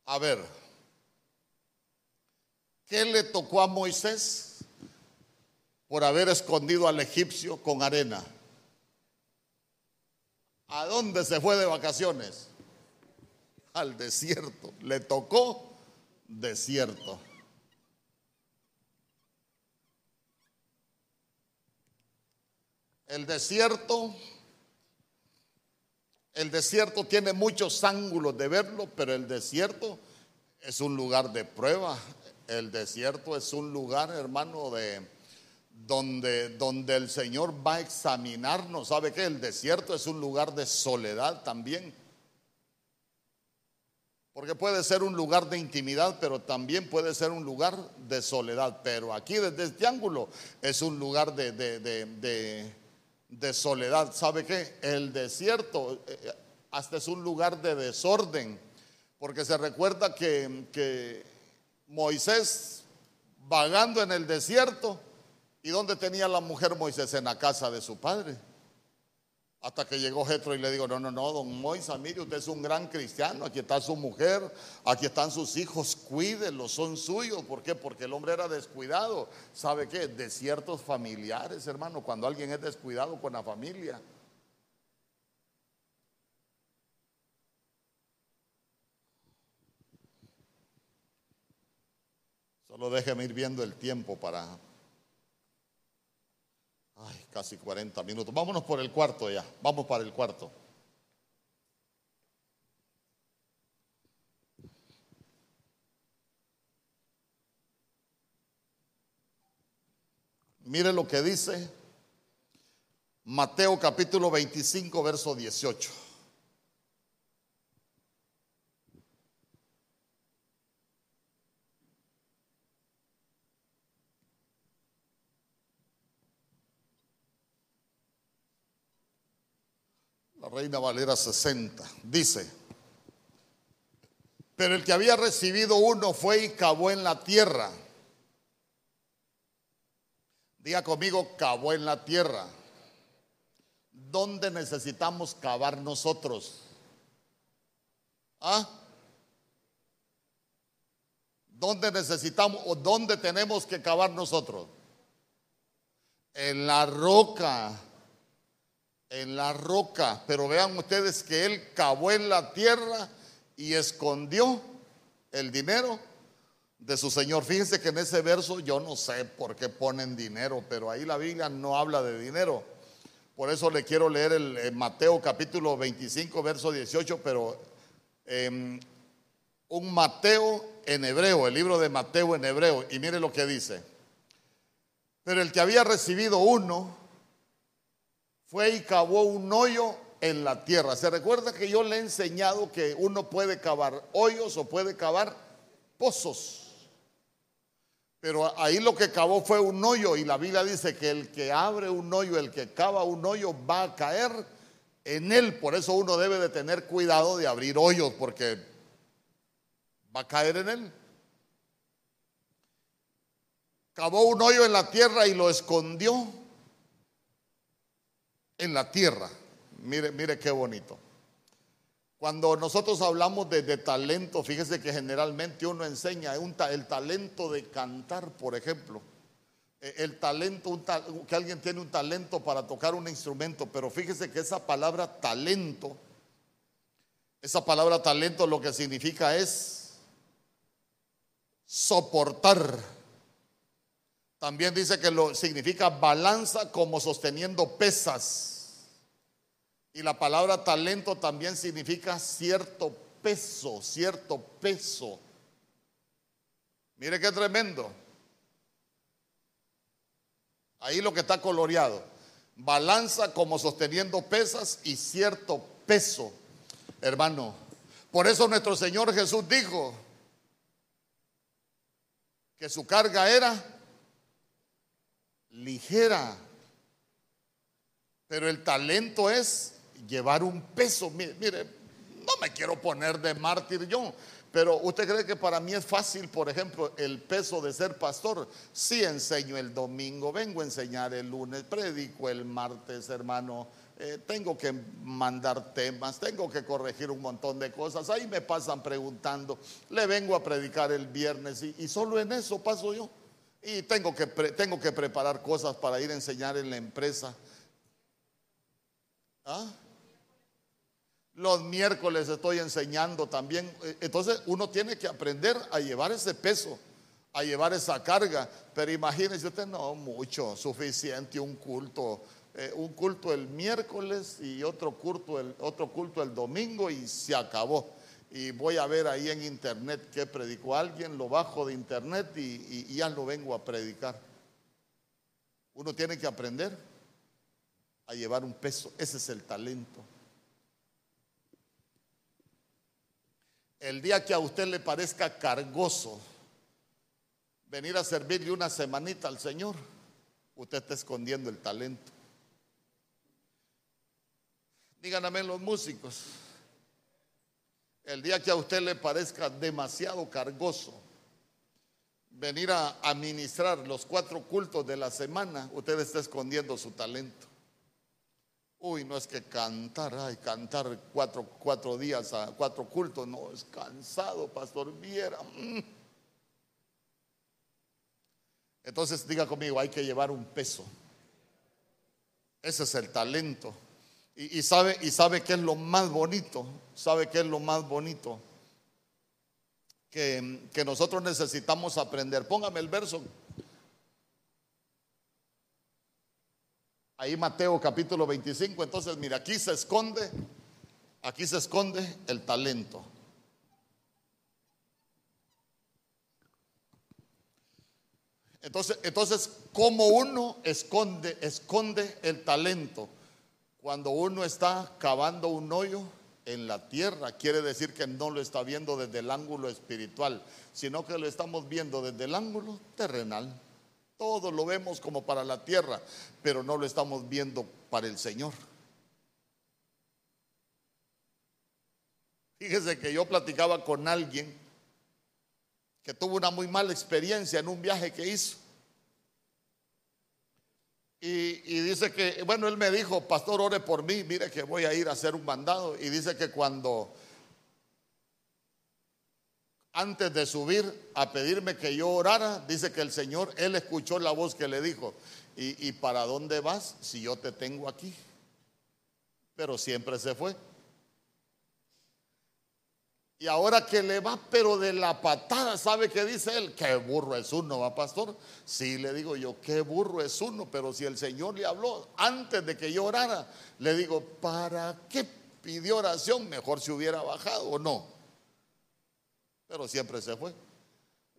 A ver, ¿qué le tocó a Moisés por haber escondido al egipcio con arena? ¿A dónde se fue de vacaciones? Al desierto. Le tocó desierto. El desierto el desierto tiene muchos ángulos de verlo, pero el desierto es un lugar de prueba. El desierto es un lugar, hermano, de donde, donde el Señor va a examinarnos. ¿Sabe qué? El desierto es un lugar de soledad también. Porque puede ser un lugar de intimidad, pero también puede ser un lugar de soledad. Pero aquí desde este ángulo es un lugar de, de, de de soledad. ¿Sabe qué? El desierto eh, hasta es un lugar de desorden, porque se recuerda que, que Moisés vagando en el desierto, ¿y dónde tenía la mujer Moisés? En la casa de su padre. Hasta que llegó Jetro y le digo, no, no, no, don Moisés, mire, usted es un gran cristiano, aquí está su mujer, aquí están sus hijos, cuídenlos, son suyos. ¿Por qué? Porque el hombre era descuidado. ¿Sabe qué? Desiertos familiares, hermano, cuando alguien es descuidado con la familia. Solo déjeme ir viendo el tiempo para Ay, casi 40 minutos. Vámonos por el cuarto ya. Vamos para el cuarto. Mire lo que dice Mateo capítulo 25, verso 18. Reina Valera 60, dice, pero el que había recibido uno fue y cavó en la tierra. Diga conmigo, cavó en la tierra. ¿Dónde necesitamos cavar nosotros? ¿Ah? ¿Dónde necesitamos o dónde tenemos que cavar nosotros? En la roca en la roca, pero vean ustedes que él cavó en la tierra y escondió el dinero de su Señor. Fíjense que en ese verso yo no sé por qué ponen dinero, pero ahí la Biblia no habla de dinero. Por eso le quiero leer el, Mateo capítulo 25, verso 18, pero em, un Mateo en hebreo, el libro de Mateo en hebreo, y mire lo que dice. Pero el que había recibido uno, fue y cavó un hoyo en la tierra. ¿Se recuerda que yo le he enseñado que uno puede cavar hoyos o puede cavar pozos? Pero ahí lo que cavó fue un hoyo y la Biblia dice que el que abre un hoyo, el que cava un hoyo va a caer en él. Por eso uno debe de tener cuidado de abrir hoyos porque va a caer en él. Cavó un hoyo en la tierra y lo escondió en la tierra. Mire, mire qué bonito. Cuando nosotros hablamos de, talento, fíjese que generalmente uno enseña el talento de cantar, por ejemplo. eh, el talento, que alguien tiene un talento para tocar un instrumento, pero fíjese que esa palabra talento, esa palabra talento lo que significa es soportar. También dice que lo significa balanza como sosteniendo pesas. Y la palabra talento también significa cierto peso, cierto peso. Mire qué tremendo. Ahí lo que está coloreado. Balanza como sosteniendo pesas y cierto peso, hermano. Por eso nuestro Señor Jesús dijo que su carga era ligera. Pero el talento es llevar un peso. Mire, no me quiero poner de mártir yo, pero usted cree que para mí es fácil, por ejemplo, el peso de ser pastor. Sí enseño el domingo, vengo a enseñar el lunes, predico el martes, hermano. Eh, tengo que mandar temas, tengo que corregir un montón de cosas. Ahí me pasan preguntando, le vengo a predicar el viernes y solo en eso paso yo. Y tengo que, tengo que preparar cosas para ir a enseñar en la empresa. ¿Ah? Los miércoles estoy enseñando también. Eh, entonces uno tiene que aprender a llevar ese peso, a llevar esa carga. Pero imagínese usted, no mucho, suficiente un culto. Eh, un culto el miércoles y otro culto, el, otro culto el domingo y se acabó. Y voy a ver ahí en internet que predicó alguien, lo bajo de internet y, y ya lo vengo a predicar. Uno tiene que aprender a llevar un peso. Ese es el talento. el día que a usted le parezca cargoso venir a servirle una semanita al Señor, usted está escondiendo el talento. Díganme los músicos, el día que a usted le parezca demasiado cargoso venir a administrar los cuatro cultos de la semana, usted está escondiendo su talento. Uy, no es que cantar, ay, cantar cuatro, cuatro días a cuatro cultos, no, es cansado, pastor, viera. Entonces diga conmigo, hay que llevar un peso. Ese es el talento. Y, sabe, y sabe qué es lo más bonito, sabe qué es lo más bonito que, que nosotros necesitamos aprender. Póngame el verso Ahí Mateo capítulo 25. Entonces, mira, aquí se esconde, aquí se esconde el talento. Entonces, entonces, ¿cómo uno esconde, esconde el talento? Cuando uno está cavando un hoyo en la tierra, quiere decir que no lo está viendo desde el ángulo espiritual, sino que lo estamos viendo desde el ángulo terrenal. Todo lo vemos como para la tierra, pero no lo estamos viendo para el Señor. Fíjese que yo platicaba con alguien que tuvo una muy mala experiencia en un viaje que hizo. Y, y, dice que, bueno, él me dijo, pastor, ore por mí, mire que voy a ir a hacer un mandado. Y dice que cuando antes de subir a pedirme que yo orara, dice que el Señor, él escuchó la voz que le dijo, ¿y, para dónde vas si yo te tengo aquí? Pero siempre se fue. Y ahora que le va, pero de la patada, ¿sabe qué dice él? Qué burro es uno, ¿va, pastor? Sí, le digo yo, qué burro es uno, pero si el Señor le habló antes de que yo orara, le digo, ¿para qué pidió oración? Mejor si hubiera bajado o no pero siempre se fue.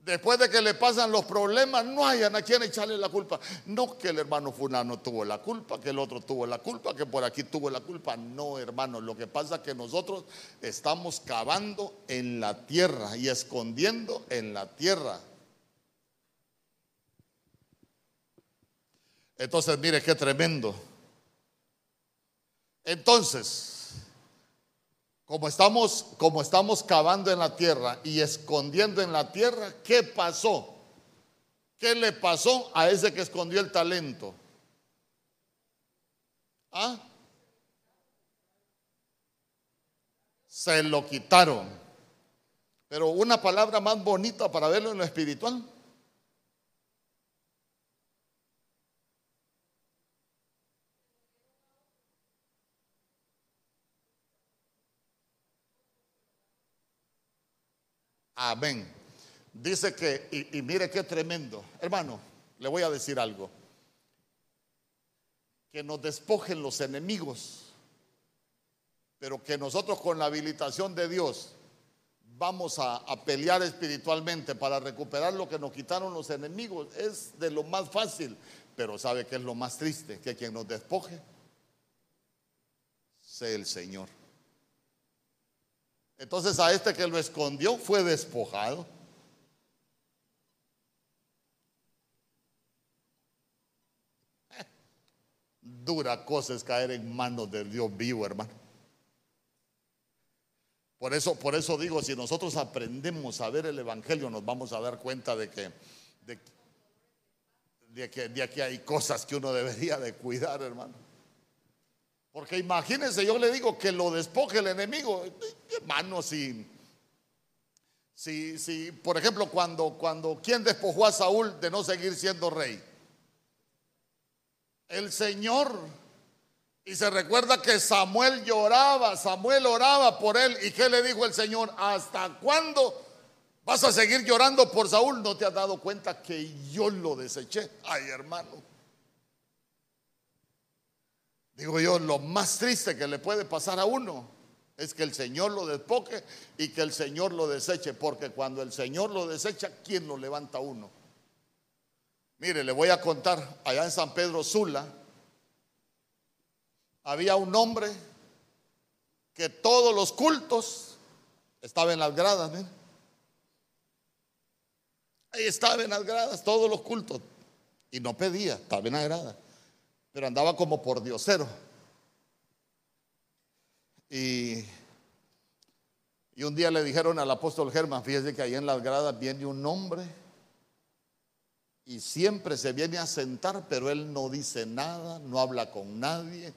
Después de que le pasan los problemas, no hayan a quien echarle la culpa. No que el hermano Fulano tuvo la culpa, que el otro tuvo la culpa, que por aquí tuvo la culpa. No, hermano, lo que pasa es que nosotros estamos cavando en la tierra y escondiendo en la tierra. Entonces, mire qué tremendo. Entonces, como estamos, como estamos cavando en la tierra y escondiendo en la tierra, ¿qué pasó? ¿Qué le pasó a ese que escondió el talento? ¿Ah? Se lo quitaron. Pero una palabra más bonita para verlo en lo espiritual. Amén. Dice que, y, mire qué tremendo. Hermano, le voy a decir algo. Que nos despojen los enemigos, pero que nosotros con la habilitación de Dios vamos a, a, pelear espiritualmente para recuperar lo que nos quitaron los enemigos. Es de lo más fácil, pero ¿sabe que es lo más triste? Que quien nos despoje sea el Señor. Entonces a este que lo escondió fue despojado. Dura cosa es caer en manos del Dios vivo, hermano. Por eso, por eso digo, si nosotros aprendemos a ver el Evangelio, nos vamos a dar cuenta de que, de, de que, de que hay cosas que uno debería de cuidar, hermano. Porque imagínense, yo le digo que lo despoje el enemigo, hermano, si, si, si por ejemplo, cuando, cuando, ¿quién despojó a Saúl de no seguir siendo rey? El Señor. Y se recuerda que Samuel lloraba, Samuel oraba por él. ¿Y qué le dijo el Señor? ¿Hasta cuándo vas a seguir llorando por Saúl? ¿No te has dado cuenta que yo lo deseché? Ay, hermano. Digo yo, lo más triste que le puede pasar a uno es que el Señor lo despoque y que el Señor lo deseche. Porque cuando el Señor lo desecha, ¿quién lo levanta a uno? Mire, le voy a contar, allá en San Pedro Sula, había un hombre que todos los cultos estaba en las gradas, mire. Ahí estaba en las gradas, todos los cultos. Y no pedía, estaba en las gradas. Pero andaba como por diosero. Y, y un día le dijeron al apóstol Germán, fíjese que ahí en las gradas viene un hombre y siempre se viene a sentar, pero él no dice nada, no habla con nadie.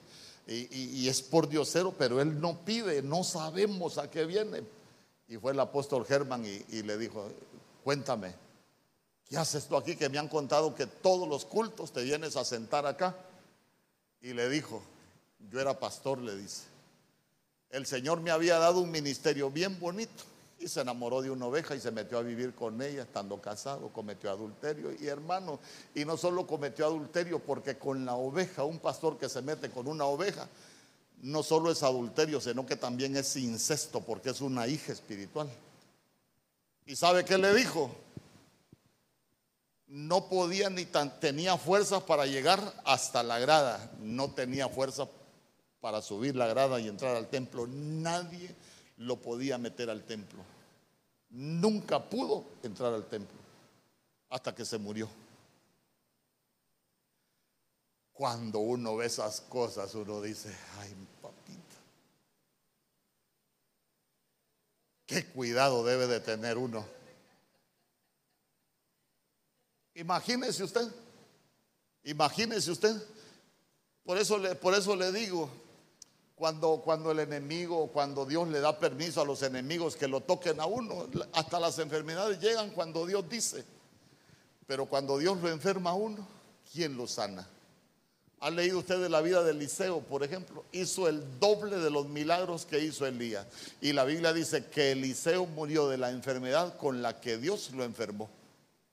Y, y, es por diosero, pero él no pide, no sabemos a qué viene. Y fue el apóstol Germán y, y, le dijo, cuéntame, ¿qué haces tú aquí? Que me han contado que todos los cultos te vienes a sentar acá. Y le dijo, yo era pastor, le dice, el Señor me había dado un ministerio bien bonito y se enamoró de una oveja y se metió a vivir con ella estando casado, cometió adulterio y hermano, y no solo cometió adulterio porque con la oveja, un pastor que se mete con una oveja, no solo es adulterio, sino que también es incesto porque es una hija espiritual. ¿Y sabe qué le dijo? No podía ni tenía fuerzas para llegar hasta la grada, no tenía fuerza para subir la grada y entrar al templo. Nadie lo podía meter al templo. Nunca pudo entrar al templo hasta que se murió. Cuando uno ve esas cosas, uno dice, ay, papita, qué cuidado debe de tener uno. Imagínese usted, imagínese usted. Por eso le, por eso le digo, cuando, cuando el enemigo, cuando Dios le da permiso a los enemigos que lo toquen a uno, hasta las enfermedades llegan cuando Dios dice. Pero cuando Dios lo enferma a uno, ¿quién lo sana? ¿Ha leído usted de la vida de Eliseo, por ejemplo? Hizo el doble de los milagros que hizo Elías. Y la Biblia dice que Eliseo murió de la enfermedad con la que Dios lo enfermó.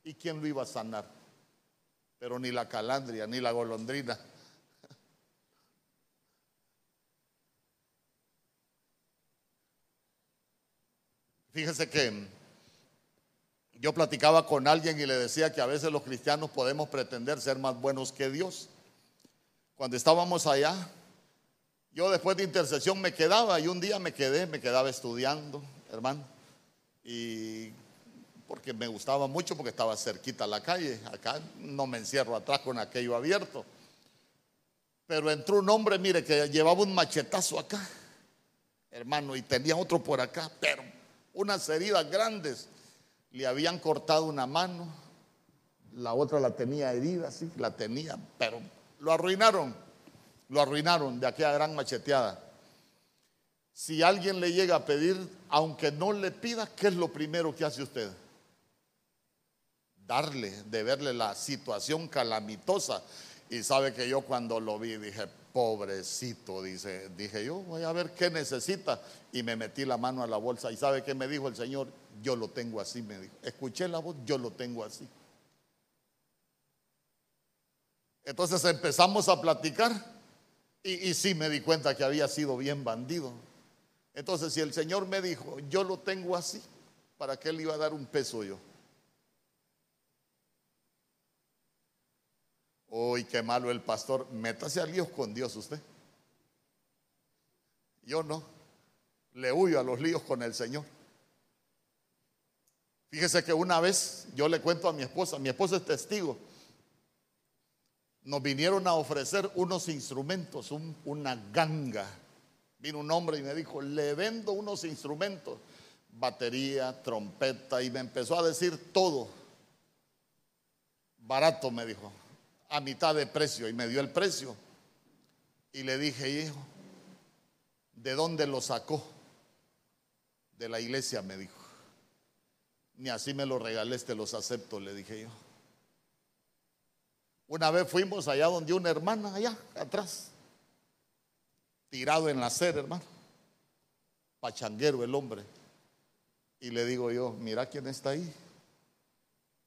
¿Y quién lo iba a sanar? Pero ni la calandria, ni la golondrina. Fíjese que yo platicaba con alguien y le decía que a veces los cristianos podemos pretender ser más buenos que Dios. Cuando estábamos allá, yo después de intercesión me quedaba y un día me quedé, me quedaba estudiando, hermano. Y porque me gustaba mucho porque estaba cerquita la calle, acá no me encierro atrás con aquello abierto. Pero entró un hombre, mire, que llevaba un machetazo acá, hermano, y tenía otro por acá, pero unas heridas grandes. Le habían cortado una mano, la otra la tenía herida, sí, la tenía, pero lo arruinaron, lo arruinaron de aquella gran macheteada. Si alguien le llega a pedir, aunque no le pida, ¿qué es lo primero que hace usted? Darle, de verle la situación calamitosa. Y sabe que yo cuando lo vi dije, pobrecito, dice, dije yo, voy a ver qué necesita. Y me metí la mano a la bolsa. ¿Y sabe qué me dijo el Señor? yo lo tengo así, me dijo. Escuché la voz, yo lo tengo así. Entonces empezamos a platicar y, y sí me di cuenta que había sido bien bandido. Entonces si el Señor me dijo, yo lo tengo así, ¿para qué le iba a dar un peso yo? Uy, qué malo el pastor. Métase a líos con Dios usted. Yo no. Le huyo a los líos con el Señor. Fíjese que una vez yo le cuento a mi esposa, mi esposa es testigo, nos vinieron a ofrecer unos instrumentos, una ganga. Vino un hombre y me dijo, le vendo unos instrumentos, batería, trompeta, y me empezó a decir todo. Barato, me dijo, a mitad de precio, y me dio el precio. Y le dije, hijo, ¿de dónde lo sacó? De la iglesia, me dijo. Ni así me lo regalé, te los acepto, le dije yo. Una vez fuimos allá donde una hermana, allá atrás, tirado en la acera, hermano. Pachanguero el hombre. Y le digo yo, mira quién está ahí.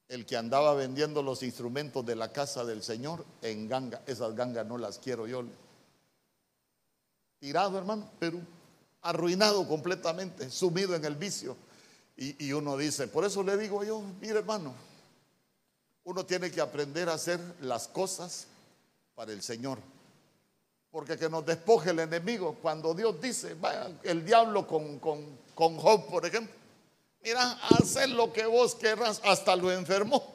El que andaba vendiendo los instrumentos de la casa del Señor en ganga. Esas gangas no las quiero yo. Tirado, hermano, pero arruinado completamente, sumido en el vicio. Y, uno dice, por eso le digo yo, mire hermano, uno tiene que aprender a hacer las cosas para el Señor. Porque que nos despoje el enemigo, cuando Dios dice, vaya, el diablo con, con, con Job, por ejemplo, mira, lo que vos querrás, hasta lo enfermó.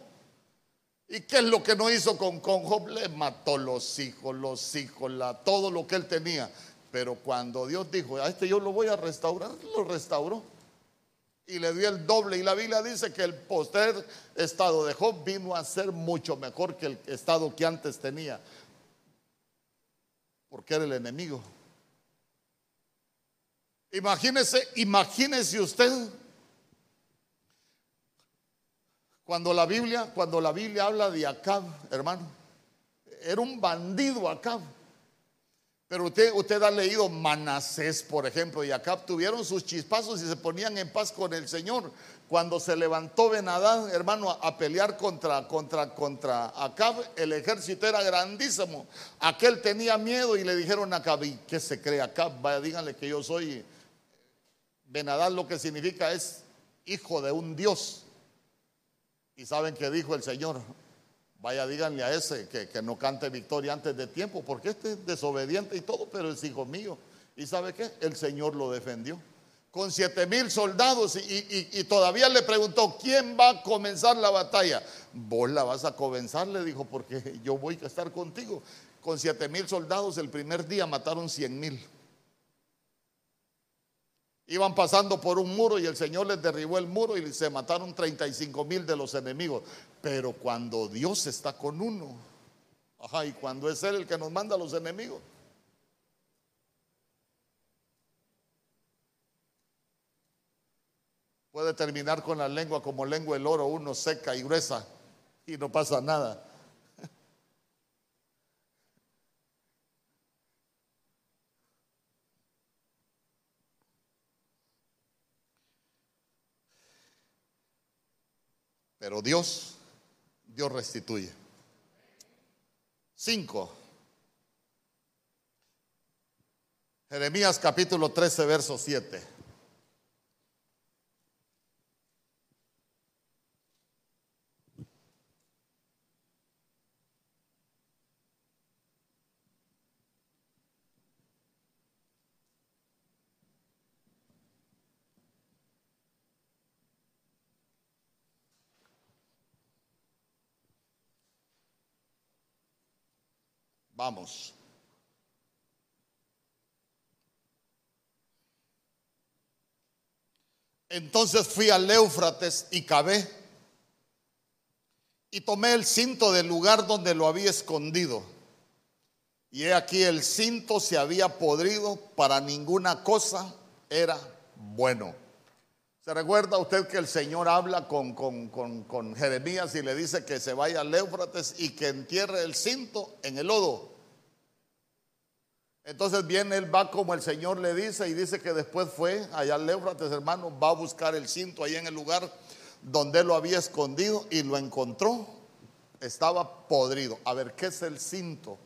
¿Y qué es lo que no hizo con, con Job? Le mató los hijos, los hijos, la, todo lo que él tenía. Pero cuando Dios dijo, a este yo lo voy a restaurar, lo restauró y le dio el doble. Y la Biblia dice que el poster estado de Job vino a ser mucho mejor que el estado que antes tenía, porque era el enemigo. Imagínese, imagínese usted cuando la Biblia, cuando la Biblia habla de Acab, hermano, era un bandido Acab. Pero usted, usted ha leído Manasés, por ejemplo, y acá tuvieron sus chispazos y se ponían en paz con el Señor. Cuando se levantó Benadán, hermano, a pelear contra, contra, contra Acab, el ejército era grandísimo. Aquel tenía miedo y le dijeron a Acab, ¿y qué se cree Acab? Vaya, díganle que yo soy. Benadán lo que significa es hijo de un Dios. Y saben que dijo el Señor, Vaya, díganle a ese que, no cante victoria antes de tiempo, porque este es desobediente y todo, pero es hijo mío. ¿Y sabe qué? El Señor lo defendió. Con siete mil soldados y, todavía le preguntó, ¿quién va a comenzar la batalla? Vos la vas a comenzar, le dijo, porque yo voy a estar contigo. Con siete mil soldados el primer día mataron cien mil. Iban pasando por un muro y el Señor les derribó el muro y se mataron 35 mil de los enemigos. Pero cuando Dios está con uno, ajá, y cuando es Él el que nos manda a los enemigos. Puede terminar con la lengua como lengua el oro, uno seca y gruesa y no pasa nada. Pero Dios, Dios restituye. Cinco. Jeremías capítulo 13, verso 7. Vamos. Entonces fui al Éufrates y cabé y tomé el cinto del lugar donde lo había escondido. Y he aquí el cinto se había podrido, para ninguna cosa era bueno. ¿Se recuerda usted que el Señor habla con, con, Jeremías y le dice que se vaya al Éufrates y que entierre el cinto en el lodo? Entonces viene, él va como el Señor le dice y dice que después fue allá al Éufrates, hermano, va a buscar el cinto ahí en el lugar donde lo había escondido y lo encontró. Estaba podrido. A ver, ¿qué es el cinto?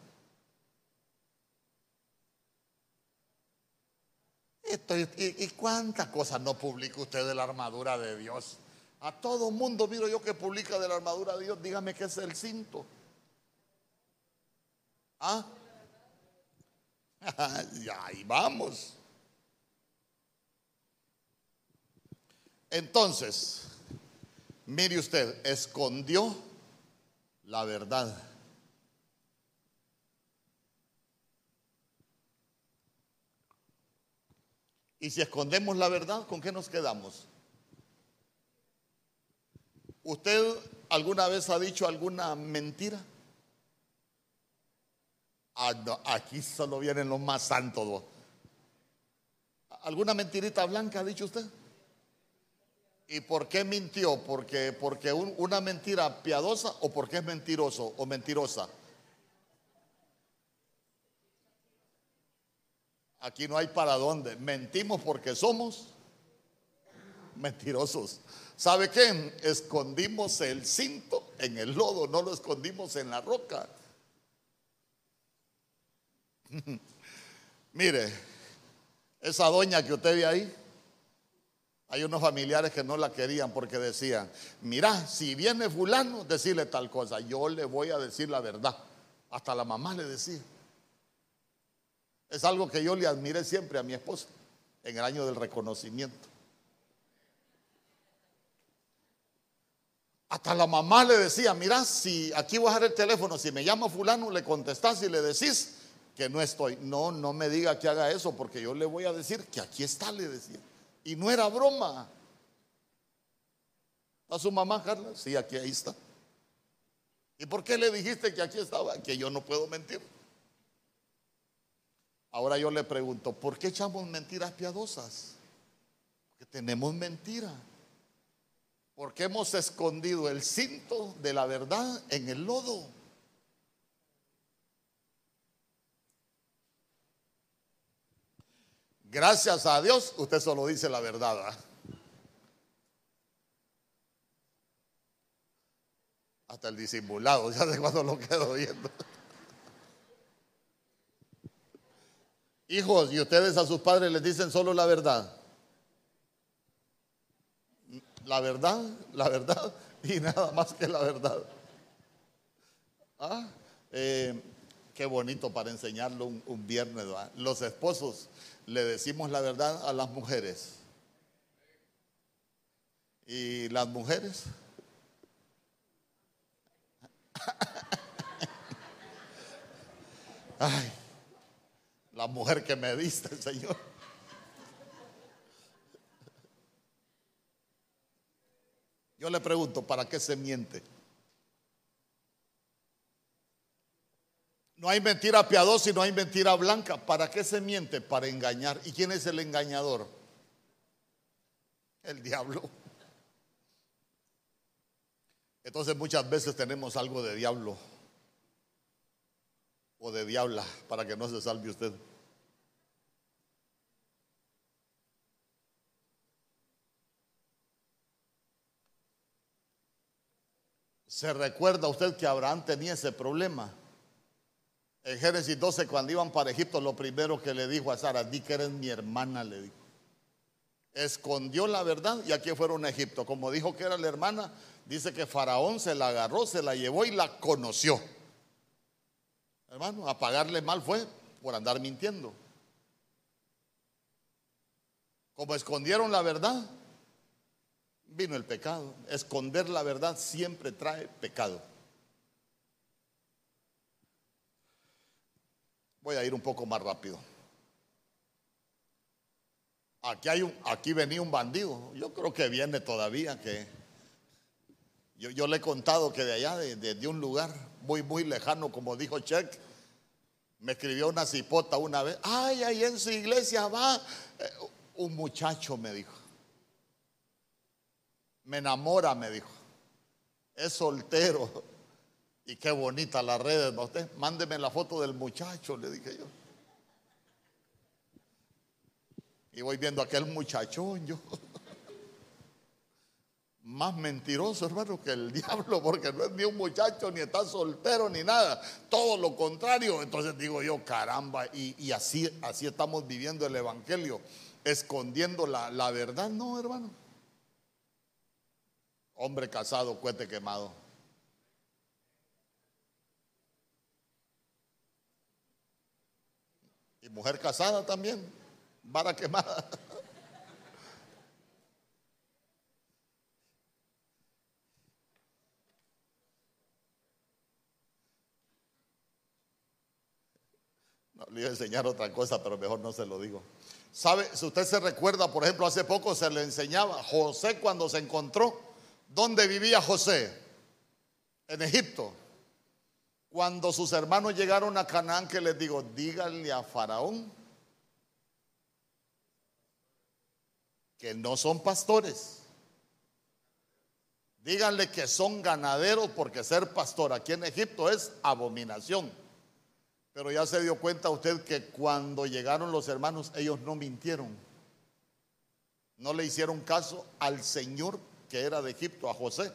y, y, cuántas cosas no publica usted de la armadura de Dios? A todo mundo miro yo que publica de la armadura de Dios. Dígame qué es el cinto. ¿Ah? ahí vamos. Entonces, mire usted, escondió la verdad. Y si escondemos la verdad, ¿con qué nos quedamos? ¿Usted alguna vez ha dicho alguna mentira? Ah, aquí solo vienen los más santos. ¿Alguna mentirita blanca ha dicho usted? ¿Y por qué mintió? ¿Porque, porque una mentira piadosa o porque es mentiroso o mentirosa? Aquí no hay para dónde. Mentimos porque somos mentirosos. ¿Sabe qué? Escondimos el cinto en el lodo, no lo escondimos en la roca. Mire, esa doña que usted ve ahí, hay unos familiares que no la querían porque decían, mira, si viene fulano, decirle tal cosa, yo le voy a decir la verdad. Hasta la mamá le decía. Es algo que yo le admiré siempre a mi esposa en el año del reconocimiento. Hasta la mamá le decía, mira, si aquí voy el teléfono, si me llama fulano, le contestás y le decís, que no estoy. No, no me diga que haga eso porque yo le voy a decir que aquí está, le decía. Y no era broma. ¿A su mamá, Carla? Sí, aquí ahí está. ¿Y por qué le dijiste que aquí estaba? Que yo no puedo mentir. Ahora yo le pregunto, ¿por qué echamos mentiras piadosas? Porque tenemos mentira. Porque hemos escondido el cinto de la verdad en el lodo. Gracias a Dios, usted solo dice la verdad. Hasta el disimulado, ya de cuando lo quedo viendo. Hijos, ¿y ustedes a sus padres les dicen solo la verdad? La verdad, la verdad y nada más que la verdad. Ah, eh, qué bonito para enseñarlo un, viernes. Los esposos, le decimos la verdad a las mujeres. Y las mujeres. Ay, la mujer que me diste, Señor. Yo le pregunto, ¿para qué se miente? No hay mentira piadosa y no hay mentira blanca. ¿Para qué se miente? Para engañar. ¿Y quién es el engañador? El diablo. Entonces muchas veces tenemos algo de diablo o de diabla para que no se salve usted. ¿Se recuerda usted que Abraham tenía ese problema? En Génesis 12, cuando iban para Egipto, lo primero que le dijo a Sara, di que eres mi hermana, le dijo. Escondió la verdad y aquí fueron a Egipto. Como dijo que era la hermana, dice que Faraón se la agarró, se la llevó y la conoció. Hermano, a pagarle mal fue por andar mintiendo. Como escondieron la verdad, vino el pecado. Esconder la verdad siempre trae pecado. Voy a ir un poco más rápido. Aquí, hay un, aquí venía un bandido. Yo creo que viene todavía. Que yo, le he contado que de allá, de, un lugar muy, muy lejano, como dijo Check, me escribió una cipota una vez. Ay, ahí en su iglesia va. Eh, un muchacho me dijo. Me enamora, me dijo. Es soltero. Y qué bonita las redes, ¿no? Usted, mándeme la foto del muchacho, le dije yo. Y voy viendo aquel muchachón yo. Más mentiroso, hermano, que el diablo, porque no es ni un muchacho, ni está soltero, ni nada. Todo lo contrario. Entonces digo yo, caramba, y, así, así estamos viviendo el Evangelio, escondiendo la, la verdad. No, hermano. Hombre casado, cuete quemado. Y mujer casada también, vara quemada. No, le iba a enseñar otra cosa, pero mejor no se lo digo. ¿Sabe? Si usted se recuerda, por ejemplo, hace poco se le enseñaba José cuando se encontró ¿Dónde vivía José? En Egipto. Cuando sus hermanos llegaron a Canaán, que les digo, díganle a Faraón que no son pastores. Díganle que son ganaderos porque ser pastor aquí en Egipto es abominación. Pero ya se dio cuenta usted que cuando llegaron los hermanos, ellos no mintieron. No le hicieron caso al Señor que era de Egipto, a José,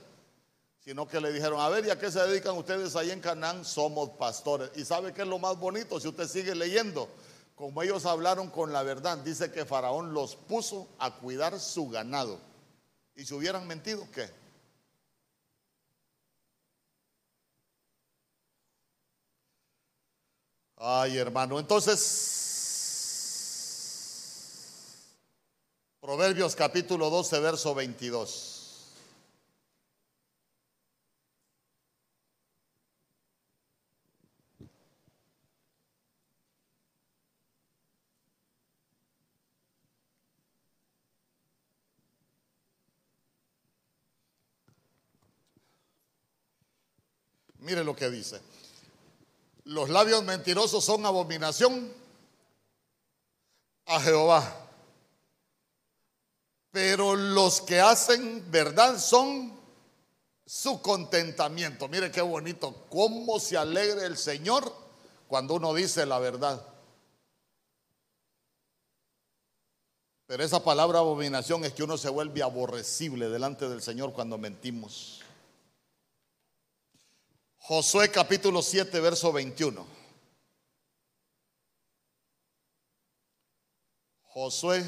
sino que le dijeron, a ver, ¿y a qué se dedican ustedes ahí en Canaán? Somos pastores. ¿Y sabe qué es lo más bonito? Si usted sigue leyendo, como ellos hablaron con la verdad, dice que Faraón los puso a cuidar su ganado. ¿Y si hubieran mentido, qué? Ay, hermano, entonces Proverbios capítulo 12, verso 22. Mire lo que dice. Los labios mentirosos son abominación a Jehová. Pero los que hacen verdad son su contentamiento. Mire qué bonito. Cómo se alegra el Señor cuando uno dice la verdad. Pero esa palabra abominación es que uno se vuelve aborrecible delante del Señor cuando mentimos. Josué capítulo 7, verso 21. Josué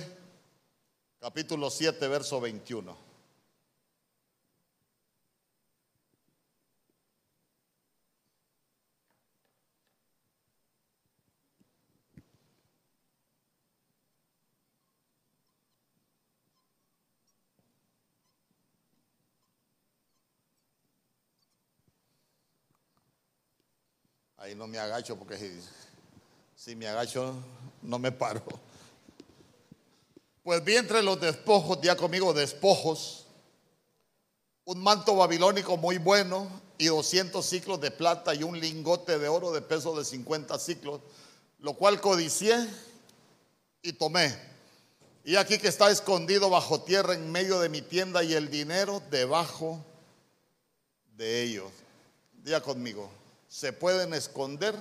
capítulo 7, verso 21. Ahí no me agacho porque si, me agacho no me paro. Pues vi entre los despojos, ya conmigo despojos, un manto babilónico muy bueno y 200 ciclos de plata y un lingote de oro de peso de 50 ciclos, lo cual codicié y tomé. Y aquí que está escondido bajo tierra en medio de mi tienda y el dinero debajo de ellos. Día conmigo se pueden esconder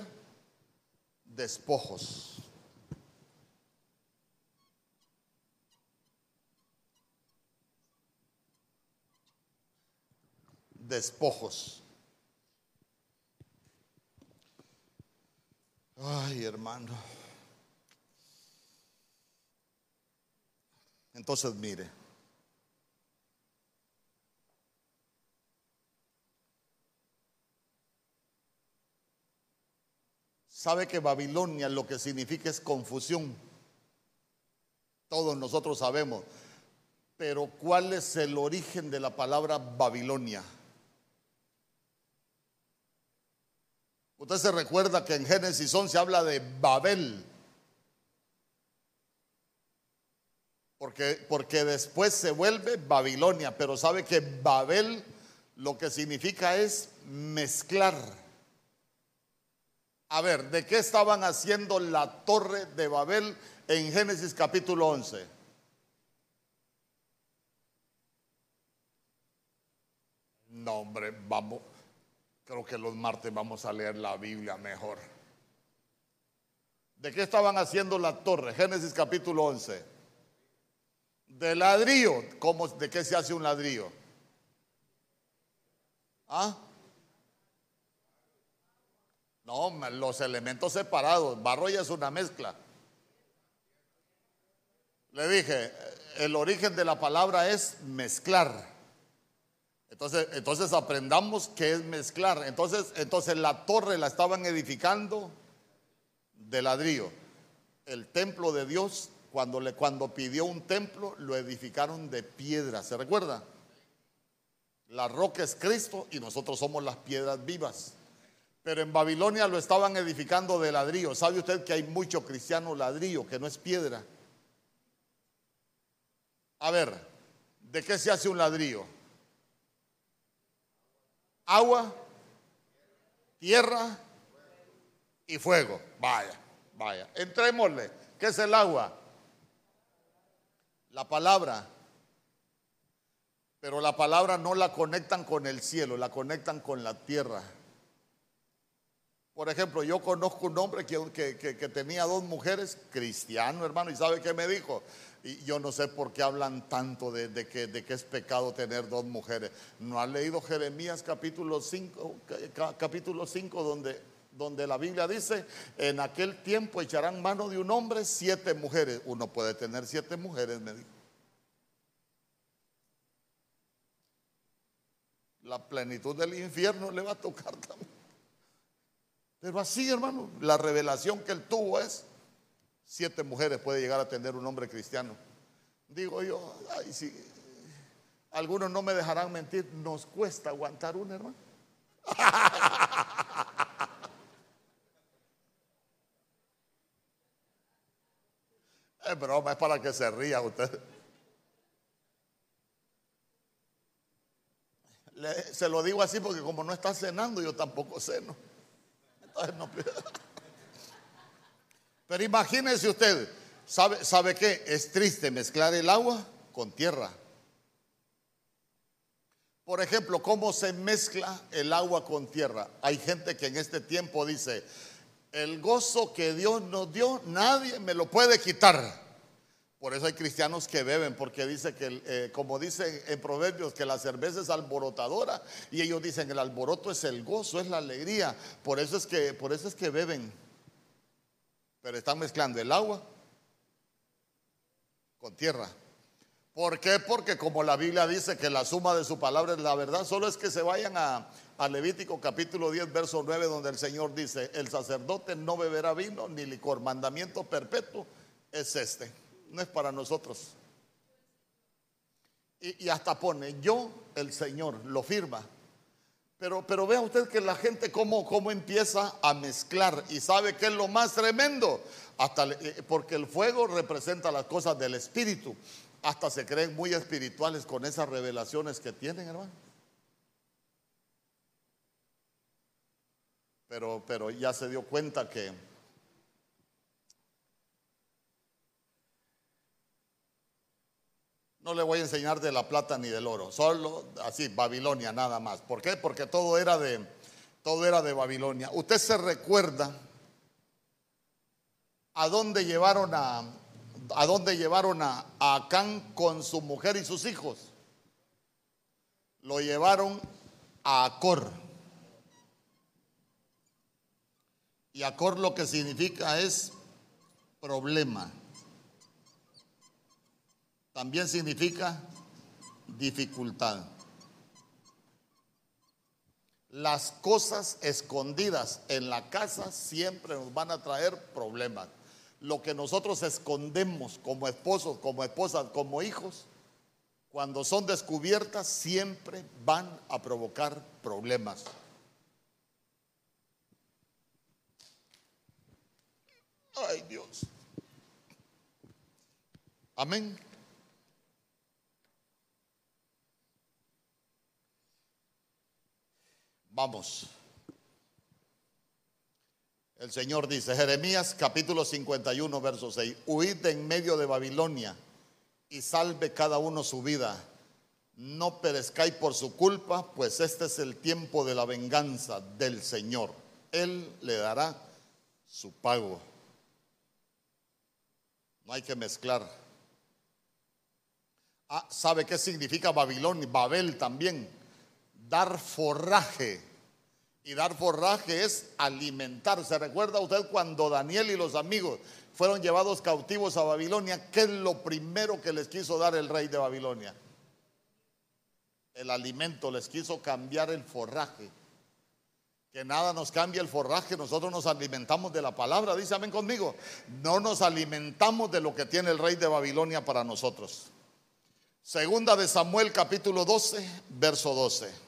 despojos. Despojos. Ay, hermano. Entonces, mire. Sabe que Babilonia lo que significa es confusión. Todos nosotros sabemos. Pero ¿cuál es el origen de la palabra Babilonia? Usted se recuerda que en Génesis 11 habla de Babel. Porque, porque después se vuelve Babilonia. Pero sabe que Babel lo que significa es mezclar. A ver, ¿de qué estaban haciendo la torre de Babel en Génesis capítulo 11? No, hombre, vamos. Creo que los martes vamos a leer la Biblia mejor. ¿De qué estaban haciendo la torre? Génesis capítulo 11. De ladrillo. ¿Cómo, ¿De qué se hace un ladrillo? ¿Ah? No, los elementos separados. Barro ya es una mezcla. Le dije, el origen de la palabra es mezclar. Entonces, entonces aprendamos qué es mezclar. Entonces, entonces la torre la estaban edificando de ladrillo. El templo de Dios, cuando, le, cuando pidió un templo, lo edificaron de piedra. ¿Se recuerda? La roca es Cristo y nosotros somos las piedras vivas. Pero en Babilonia lo estaban edificando de ladrillo. ¿Sabe usted que hay mucho cristiano ladrillo, que no es piedra? A ver, ¿de qué se hace un ladrillo? Agua, tierra y fuego. Vaya, vaya. Entrémosle. ¿Qué es el agua? La palabra. Pero la palabra no la conectan con el cielo, la conectan con la tierra. Por ejemplo, yo conozco un hombre que, que, tenía dos mujeres, cristiano hermano, y ¿sabe qué me dijo? Y yo no sé por qué hablan tanto de, que, de que es pecado tener dos mujeres. ¿No ha leído Jeremías capítulo 5, capítulo 5 donde, donde la Biblia dice, en aquel tiempo echarán mano de un hombre siete mujeres? Uno puede tener siete mujeres, me dijo. La plenitud del infierno le va a tocar también. Pero así, hermano, la revelación que él tuvo es siete mujeres puede llegar a tener un hombre cristiano. Digo yo, si algunos no me dejarán mentir, nos cuesta aguantar una, hermano. Es broma, es para que se ría usted. se lo digo así porque como no está cenando, yo tampoco ceno. Pero imagínese usted, ¿sabe, ¿sabe qué? Es triste mezclar el agua con tierra. Por ejemplo, ¿cómo se mezcla el agua con tierra? Hay gente que en este tiempo dice, el gozo que Dios nos dio, nadie me lo puede quitar. Por eso hay cristianos que beben, porque dice que, eh, como dicen en Proverbios, que la cerveza es alborotadora, y ellos dicen el alboroto es el gozo, es la alegría. Por eso es que, por eso es que beben. Pero están mezclando el agua con tierra. ¿Por qué? Porque como la Biblia dice que la suma de su palabra es la verdad, solo es que se vayan a, Levítico capítulo 10, verso 9, donde el Señor dice, el sacerdote no beberá vino ni licor, mandamiento perpetuo es este, no es para nosotros. Y, hasta pone, yo, el Señor, lo firma, pero, pero vea usted que la gente cómo, cómo empieza a mezclar y sabe que es lo más tremendo, hasta, eh, porque el fuego representa las cosas del espíritu. Hasta se creen muy espirituales con esas revelaciones que tienen, hermano. Pero, pero ya se dio cuenta que No le voy a enseñar de la plata ni del oro, solo así, Babilonia nada más. ¿Por qué? Porque todo era de, todo era de Babilonia. Usted se recuerda a dónde llevaron a, a dónde llevaron a, a Acán con su mujer y sus hijos. Lo llevaron a Acor. Y Acor lo que significa es problema también significa dificultad. Las cosas escondidas en la casa siempre nos van a traer problemas. Lo que nosotros escondemos como esposos, como esposas, como hijos, cuando son descubiertas siempre van a provocar problemas. Ay Dios. Amén. Vamos. El Señor dice, Jeremías capítulo 51, verso 6, huid de en medio de Babilonia y salve cada uno su vida. No perezcáis por su culpa, pues este es el tiempo de la venganza del Señor. Él le dará su pago. No hay que mezclar. Ah, ¿Sabe qué significa Babilonia? Babel también. Dar forraje. Y dar forraje es alimentar. ¿Se recuerda usted cuando Daniel y los amigos fueron llevados cautivos a Babilonia? ¿Qué es lo primero que les quiso dar el rey de Babilonia? El alimento, les quiso cambiar el forraje. Que nada nos cambie el forraje, nosotros nos alimentamos de la palabra, dice amén conmigo. No nos alimentamos de lo que tiene el rey de Babilonia para nosotros. Segunda de Samuel capítulo 12, verso 12.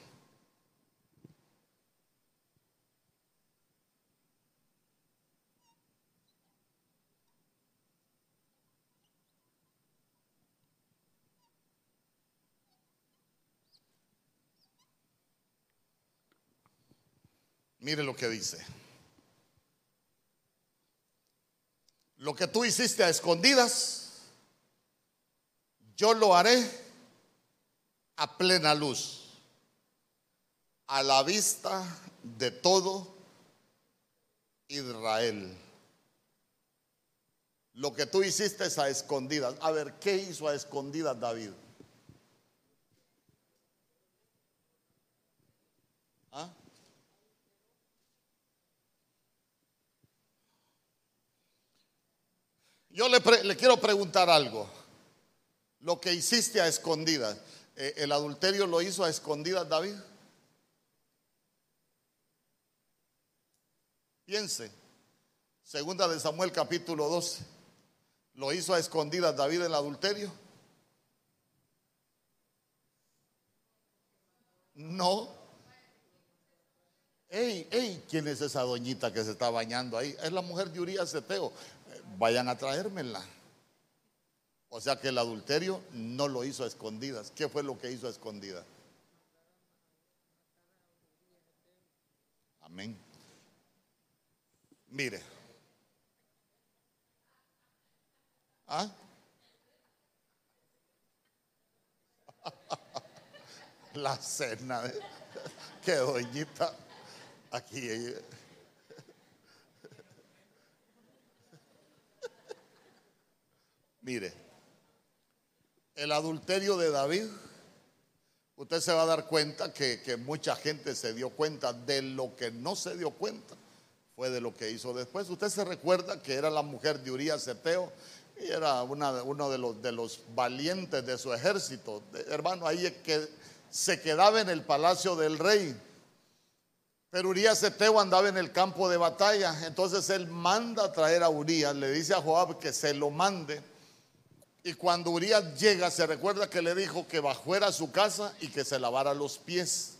Mire lo que dice. Lo que tú hiciste a escondidas, yo lo haré a plena luz, a la vista de todo Israel. Lo que tú hiciste es a escondidas. A ver, ¿qué hizo a escondidas David? Yo le, quiero preguntar algo. Lo que hiciste a escondidas, eh, ¿el adulterio lo hizo a escondidas David? Piense. Segunda de Samuel capítulo 12. ¿Lo hizo a escondidas David el adulterio? No. Ey, ey, ¿quién es esa doñita que se está bañando ahí? Es la mujer de Urias Zeteo vayan a traérmela. O sea que el adulterio no lo hizo a escondidas. ¿Qué fue lo que hizo a escondidas? Amén. Mire. ¿Ah? La cena. de Qué doñita. Aquí. Mire, el adulterio de David, usted se va a dar cuenta que, mucha gente se dio cuenta de lo que no se dio cuenta, fue de lo que hizo después. Usted se recuerda que era la mujer de Urias Zeteo y era una, uno de los, de los valientes de su ejército. Hermano, ahí que se quedaba en el palacio del rey. Pero Urias Eteo andaba en el campo de batalla. Entonces él manda a traer a Urias, le dice a Joab que se lo mande. Y cuando Urias llega, se recuerda que le dijo que bajara a su casa y que se lavara los pies.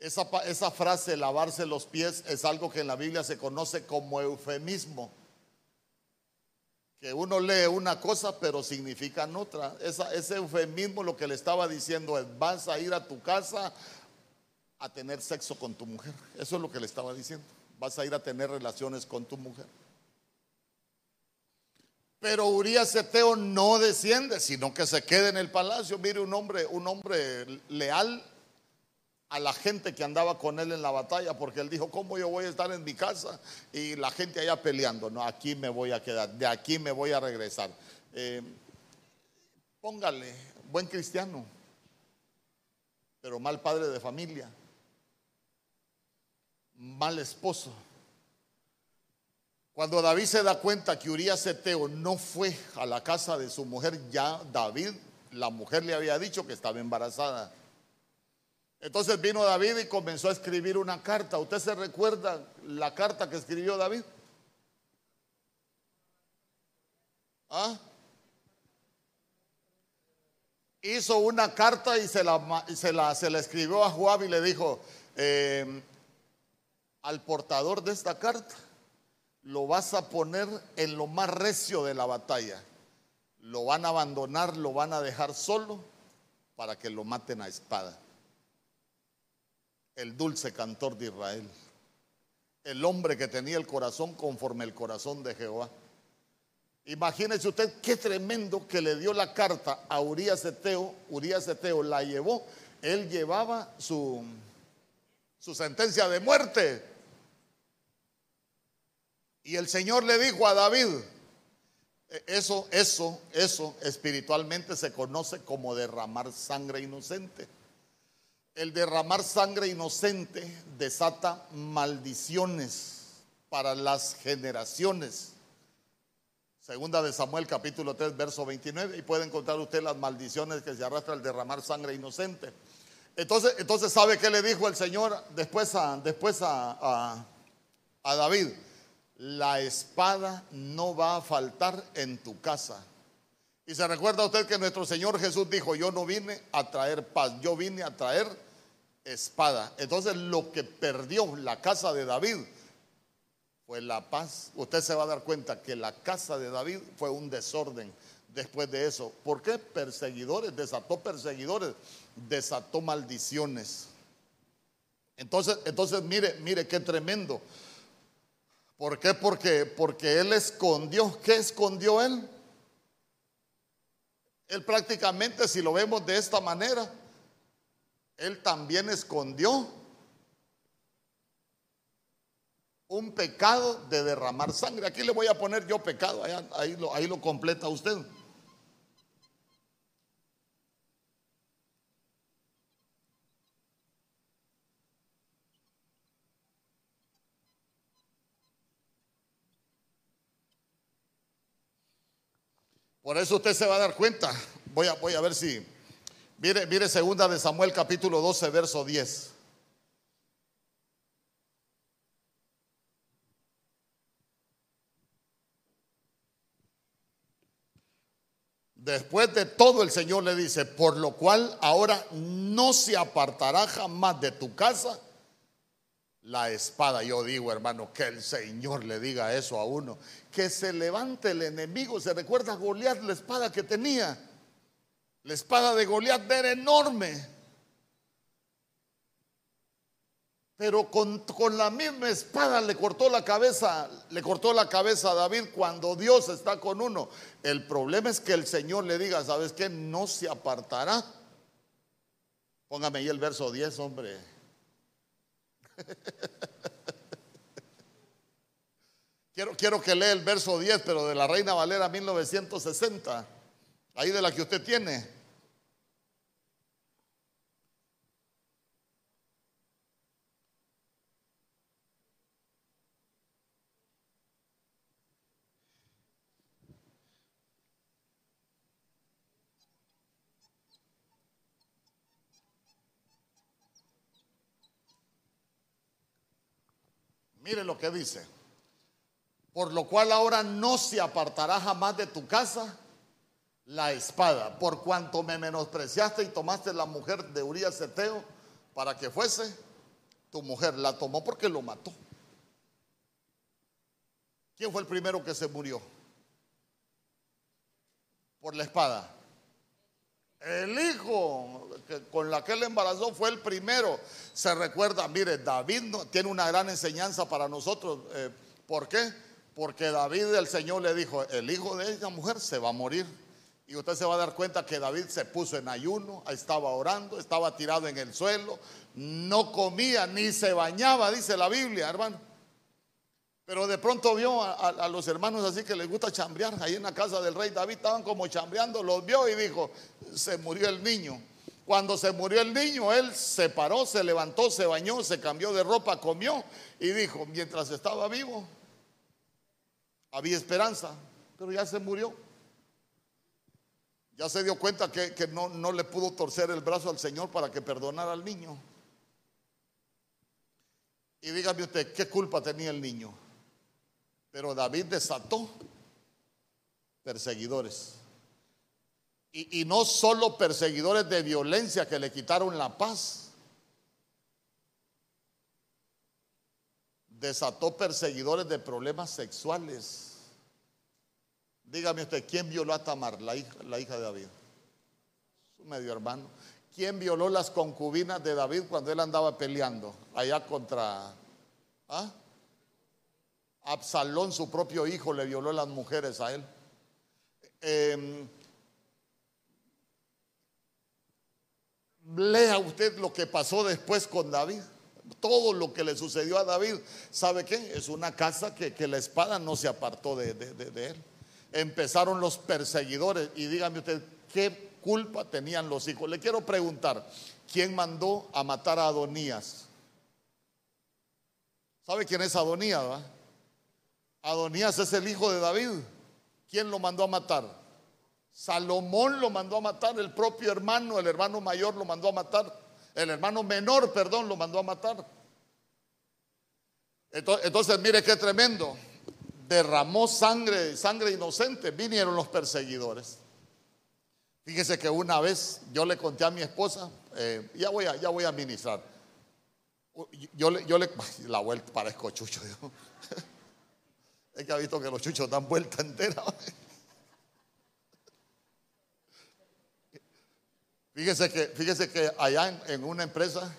Esa, esa, frase, lavarse los pies, es algo que en la Biblia se conoce como eufemismo. Que uno lee una cosa pero significa otra. ese eufemismo lo que le estaba diciendo es, vas a ir a tu casa a tener sexo con tu mujer. Eso es lo que le estaba diciendo. Vas a ir a tener relaciones con tu mujer. Pero Urias Eteo no desciende, sino que se queda en el palacio. Mire, un hombre, un hombre leal a la gente que andaba con él en la batalla, porque él dijo, ¿cómo yo voy a estar en mi casa y la gente allá peleando? No, aquí me voy a quedar, de aquí me voy a regresar. Eh, póngale, buen cristiano, pero mal padre de familia, mal esposo cuando David se da cuenta que Urias Eteo no fue a la casa de su mujer, ya David, la mujer le había dicho que estaba embarazada. Entonces vino David y comenzó a escribir una carta. ¿Usted se recuerda la carta que escribió David? ¿Ah? Hizo una carta y se la, se la, escribió a Joab y le dijo eh, al portador de esta carta lo vas a poner en lo más recio de la batalla. Lo van a abandonar, lo van a dejar solo para que lo maten a espada. El dulce cantor de Israel. El hombre que tenía el corazón conforme el corazón de Jehová. Imagínese usted qué tremendo que le dio la carta a Urias Eteo. Urias Eteo la llevó. Él llevaba su, su sentencia de muerte y el Señor le dijo a David, E, eso, eso, eso espiritualmente se conoce como derramar sangre inocente. El derramar sangre inocente desata maldiciones para las generaciones. Segunda de Samuel capítulo 3 verso 29 y puede encontrar usted las maldiciones que se arrastra al derramar sangre inocente. Entonces, entonces ¿sabe qué le dijo el Señor después a, después a, a David? La espada no va a faltar en tu casa. Y se recuerda usted que nuestro Señor Jesús dijo, yo no vine a traer paz, yo vine a traer espada. Entonces lo que perdió la casa de David fue la paz. Usted se va a dar cuenta que la casa de David fue un desorden después de eso. ¿Por qué? Perseguidores, desató perseguidores, desató maldiciones. Entonces, entonces mire, mire qué tremendo. ¿Por qué? Porque, porque él escondió. ¿Qué escondió él? Él prácticamente, si lo vemos de esta manera, él también escondió un pecado de derramar sangre. Aquí le voy a poner yo pecado, ahí, lo, ahí lo completa usted. Por eso usted se va a dar cuenta. Voy a, voy a ver si Mire, mire segunda de Samuel capítulo 12, verso 10. Después de todo el Señor le dice, por lo cual ahora no se apartará jamás de tu casa la espada. Yo digo, hermano, que el Señor le diga eso a uno, que se levante el enemigo. Se recuerda a Goliat la espada que tenía. La espada de Goliat era enorme. Pero con, con, la misma espada le cortó la cabeza, le cortó la cabeza a David cuando Dios está con uno. El problema es que el Señor le diga, ¿sabes qué? No se apartará. Póngame ahí el verso 10, hombre. quiero, quiero que lea el verso 10, pero de la Reina Valera 1960. Ahí de la que usted tiene. Mire lo que dice. Por lo cual ahora no se apartará jamás de tu casa la espada, por cuanto me menospreciaste y tomaste la mujer de Urias Eteo para que fuese tu mujer. La tomó porque lo mató. ¿Quién fue el primero que se murió? Por la espada. El hijo con la que él embarazó fue el primero. Se recuerda, mire, David tiene una gran enseñanza para nosotros. Eh, ¿Por qué? Porque David el Señor le dijo, el hijo de esa mujer se va a morir. Y usted se va a dar cuenta que David se puso en ayuno, estaba orando, estaba tirado en el suelo, no comía ni se bañaba, dice la Biblia, hermano. Pero de pronto vio a, los hermanos así que les gusta chambrear. Ahí en la casa del rey David estaban como chambreando, los vio y dijo, se murió el niño. Cuando se murió el niño, él se paró, se levantó, se bañó, se cambió de ropa, comió y dijo, mientras estaba vivo, había esperanza, pero ya se murió. Ya se dio cuenta que, no, no le pudo torcer el brazo al Señor para que perdonara al niño. Y dígame usted, ¿qué culpa tenía el niño? Pero David desató perseguidores. Y, no solo perseguidores de violencia que le quitaron la paz. Desató perseguidores de problemas sexuales. Dígame usted, ¿quién violó a Tamar, la hija, de David? Su medio hermano. ¿Quién violó las concubinas de David cuando él andaba peleando allá contra ¿ah? Absalón, su propio hijo, le violó las mujeres a él? Em, lea usted lo que pasó después con David. Todo lo que le sucedió a David, ¿sabe qué? Es una casa que, la espada no se apartó de él. empezaron los perseguidores. Y dígame usted, ¿qué culpa tenían los hijos? Le quiero preguntar, ¿quién mandó a matar a Adonías? ¿Sabe quién es Adonías? Adonías es el hijo de David. ¿Quién lo mandó a matar? Salomón lo mandó a matar, el propio hermano, el hermano mayor lo mandó a matar, el hermano menor, perdón, lo mandó a matar. Entonces, mire qué tremendo. Derramó sangre, sangre inocente. Vinieron los perseguidores. Fíjese que una vez yo le conté a mi esposa, eh, ya, voy a, ya voy a ministrar. Yo le, yo le, la vuelta, parezco chucho. Es que ha visto que los chuchos dan vuelta entera. Fíjese que, fíjese que allá en, una empresa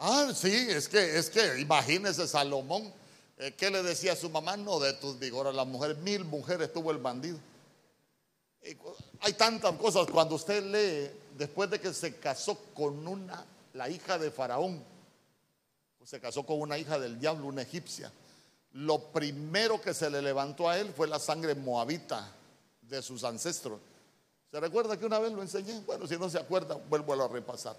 Ah, sí, es que, es que imagínese Salomón, eh, ¿qué le decía a su mamá? No de tus vigores, la mujer, mil mujeres tuvo el bandido. hay tantas cosas, cuando usted lee, después de que se casó con una, la hija de Faraón, se casó con una hija del diablo, una egipcia, lo primero que se le levantó a él fue la sangre moabita de sus ancestros. ¿Se recuerda que una vez lo enseñé? Bueno, si no se acuerda, vuelvo a repasar.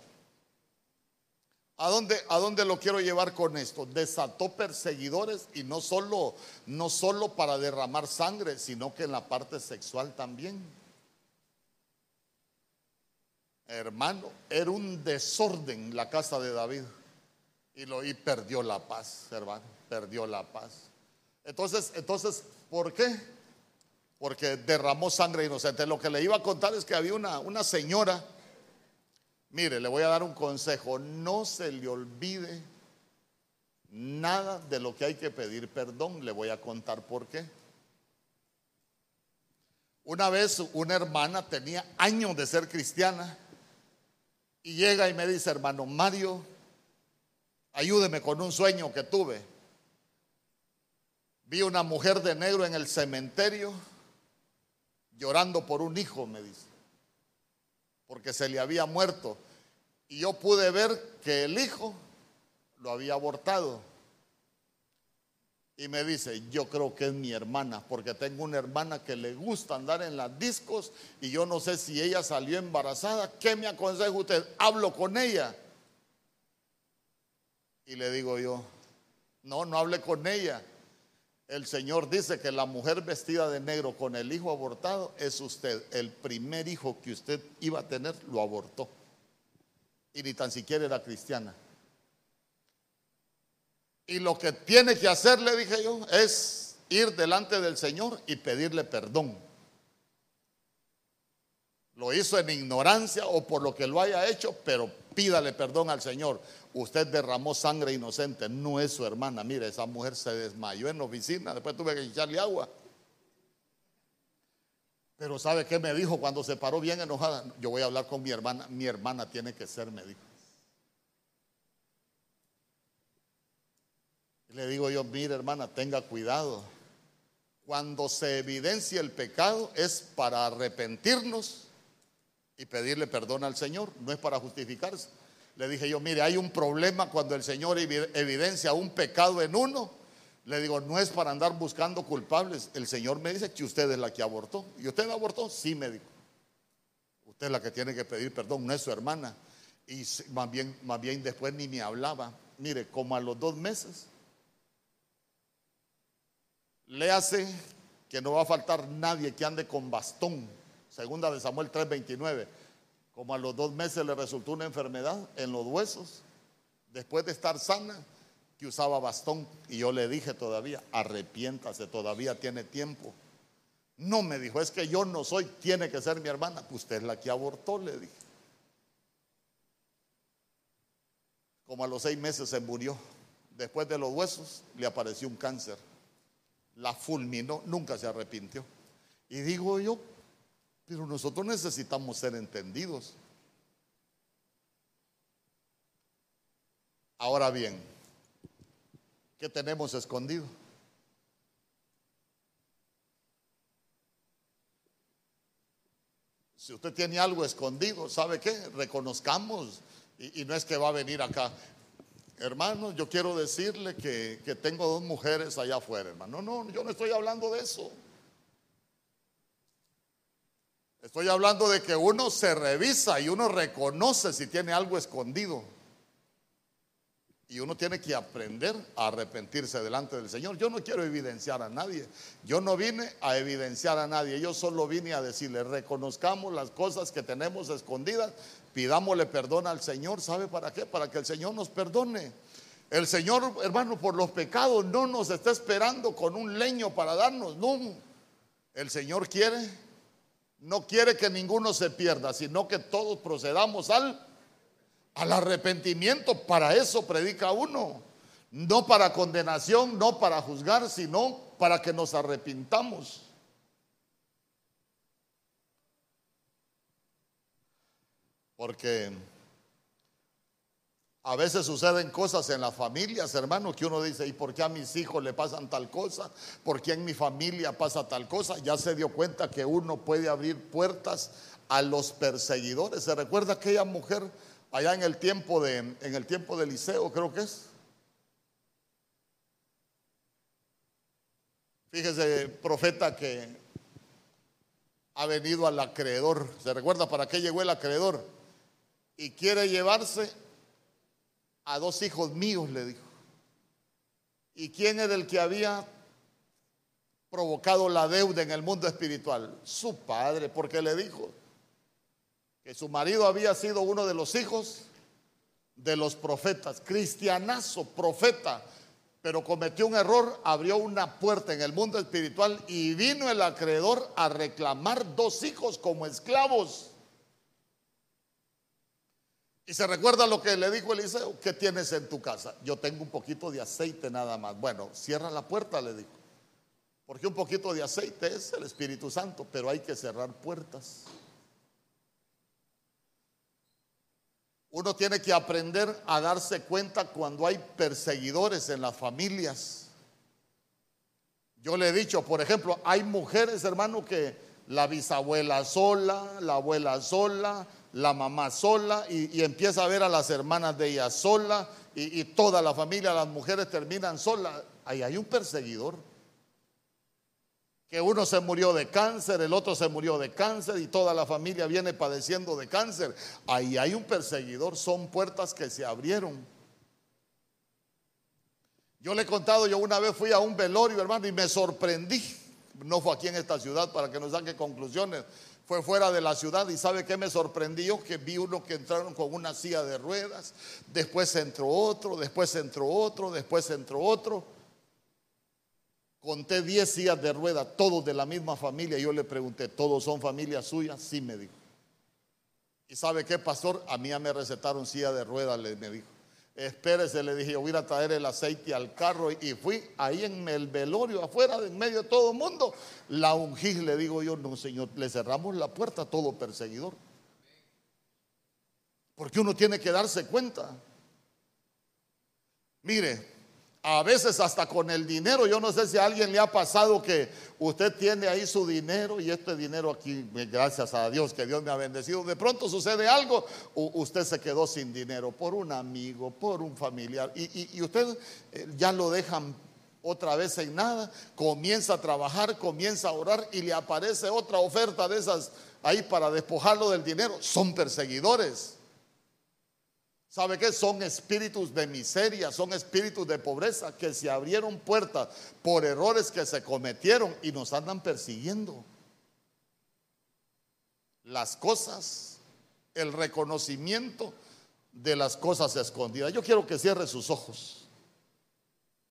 ¿A dónde, ¿A dónde, lo quiero llevar con esto? Desató perseguidores y no solo, no solo para derramar sangre, sino que en la parte sexual también. Hermano, era un desorden la casa de David y, lo, y perdió la paz, hermano, perdió la paz. Entonces, entonces, ¿por qué? Porque derramó sangre inocente. Lo que le iba a contar es que había una, una señora Mire, le voy a dar un consejo. No se le olvide nada de lo que hay que pedir perdón. Le voy a contar por qué. Una vez una hermana tenía años de ser cristiana y llega y me dice, hermano Mario, ayúdeme con un sueño que tuve. Vi una mujer de negro en el cementerio llorando por un hijo, me dice porque se le había muerto. Y yo pude ver que el hijo lo había abortado. Y me dice, yo creo que es mi hermana, porque tengo una hermana que le gusta andar en las discos y yo no sé si ella salió embarazada. ¿Qué me aconseja usted? Hablo con ella. Y le digo yo, no, no hable con ella. El Señor dice que la mujer vestida de negro con el hijo abortado es usted. El primer hijo que usted iba a tener lo abortó. Y ni tan siquiera era cristiana. Y lo que tiene que hacer, le dije yo, es ir delante del Señor y pedirle perdón. Lo hizo en ignorancia o por lo que lo haya hecho, pero pídale perdón al Señor. Usted derramó sangre inocente, no es su hermana. Mire, esa mujer se desmayó en la oficina, después tuve que echarle agua. Pero ¿sabe qué me dijo cuando se paró bien enojada? Yo voy a hablar con mi hermana, mi hermana tiene que ser, me dijo. le digo yo, mire hermana, tenga cuidado. Cuando se evidencia el pecado es para arrepentirnos y pedirle perdón al Señor, no es para justificarse. Le dije yo, mire, hay un problema cuando el Señor evidencia un pecado en uno. Le digo, no es para andar buscando culpables. El Señor me dice que usted es la que abortó. ¿Y usted abortó? Sí, me dijo. Usted es la que tiene que pedir perdón, no es su hermana. Y más bien, más bien después ni me hablaba. Mire, como a los dos meses, le hace que no va a faltar nadie que ande con bastón. Segunda de Samuel 3:29. Como a los dos meses le resultó una enfermedad en los huesos, después de estar sana, que usaba bastón. Y yo le dije todavía, arrepiéntase, todavía tiene tiempo. No me dijo, es que yo no soy, tiene que ser mi hermana. Usted es la que abortó, le dije. Como a los seis meses se murió. Después de los huesos le apareció un cáncer. La fulminó, nunca se arrepintió. Y digo yo, pero nosotros necesitamos ser entendidos. Ahora bien, ¿qué tenemos escondido? Si usted tiene algo escondido, ¿sabe qué? Reconozcamos. Y, no es que va a venir acá. hermano, yo quiero decirle que, que tengo dos mujeres allá afuera, hermano. No, no, yo no estoy hablando de eso. Estoy hablando de que uno se revisa y uno reconoce si tiene algo escondido. Y uno tiene que aprender a arrepentirse delante del Señor. Yo no quiero evidenciar a nadie. Yo no vine a evidenciar a nadie. Yo solo vine a decirle, reconozcamos las cosas que tenemos escondidas, pidámosle perdón al Señor. ¿Sabe para qué? Para que el Señor nos perdone. El Señor, hermano, por los pecados no nos está esperando con un leño para darnos. No. El Señor quiere, no quiere que ninguno se pierda, sino que todos procedamos al al arrepentimiento, para eso predica uno. No para condenación, no para juzgar, sino para que nos arrepintamos. Porque a veces suceden cosas en las familias, hermano, que uno dice, ¿y por qué a mis hijos le pasan tal cosa? ¿Por qué en mi familia pasa tal cosa? Ya se dio cuenta que uno puede abrir puertas a los perseguidores. ¿Se recuerda aquella mujer? allá en el tiempo de, en el tiempo de Eliseo, creo que es. Fíjese, profeta, que ha venido al acreedor. ¿Se recuerda para qué llegó el acreedor? Y quiere llevarse a dos hijos míos, le dijo. ¿Y quién era el que había provocado la deuda en el mundo espiritual? Su padre, porque le dijo, que su marido había sido uno de los hijos de los profetas, cristianazo, profeta, pero cometió un error, abrió una puerta en el mundo espiritual y vino el acreedor a reclamar dos hijos como esclavos. Y se recuerda lo que le dijo Eliseo, ¿qué tienes en tu casa? Yo tengo un poquito de aceite nada más. Bueno, cierra la puerta, le dijo. Porque un poquito de aceite es el Espíritu Santo, pero hay que cerrar puertas. Uno tiene que aprender a darse cuenta cuando hay perseguidores en las familias. Yo le he dicho, por ejemplo, hay mujeres, hermano, que la bisabuela sola, la abuela sola, la mamá sola, y, empieza a ver a las hermanas de ella sola, y, toda la familia, las mujeres terminan solas. Ahí hay un perseguidor que uno se murió de cáncer, el otro se murió de cáncer y toda la familia viene padeciendo de cáncer. Ahí hay un perseguidor, son puertas que se abrieron. Yo le he contado, yo una vez fui a un velorio, hermano, y me sorprendí. No fue aquí en esta ciudad para que nos saque conclusiones. Fue fuera de la ciudad y sabe qué me sorprendió que vi uno que entraron con una silla de ruedas, después entró otro, después entró otro, después entró otro. Conté 10 sillas de rueda, todos de la misma familia. Yo le pregunté, ¿todos son familias suyas? Sí, me dijo. ¿Y sabe qué, pastor? A mí ya me recetaron silla de rueda, le, me dijo. Espérese, le dije, yo voy a traer el aceite al carro y fui ahí en el velorio, afuera, en medio de todo el mundo. La ungí, le digo yo, no, señor, le cerramos la puerta a todo perseguidor. Porque uno tiene que darse cuenta. Mire, a veces hasta con el dinero, yo no sé si a alguien le ha pasado que usted tiene ahí su dinero y este dinero aquí, gracias a Dios que Dios me ha bendecido, de pronto sucede algo, usted se quedó sin dinero por un amigo, por un familiar y, usted eh, ya lo dejan otra vez en nada, comienza a trabajar, comienza a orar y le aparece otra oferta de esas ahí para despojarlo del dinero, son perseguidores. ¿Sabe qué? Son espíritus de miseria, son espíritus de pobreza que se abrieron puertas por errores que se cometieron y nos andan persiguiendo. Las cosas, el reconocimiento de las cosas escondidas. Yo quiero que cierre sus ojos.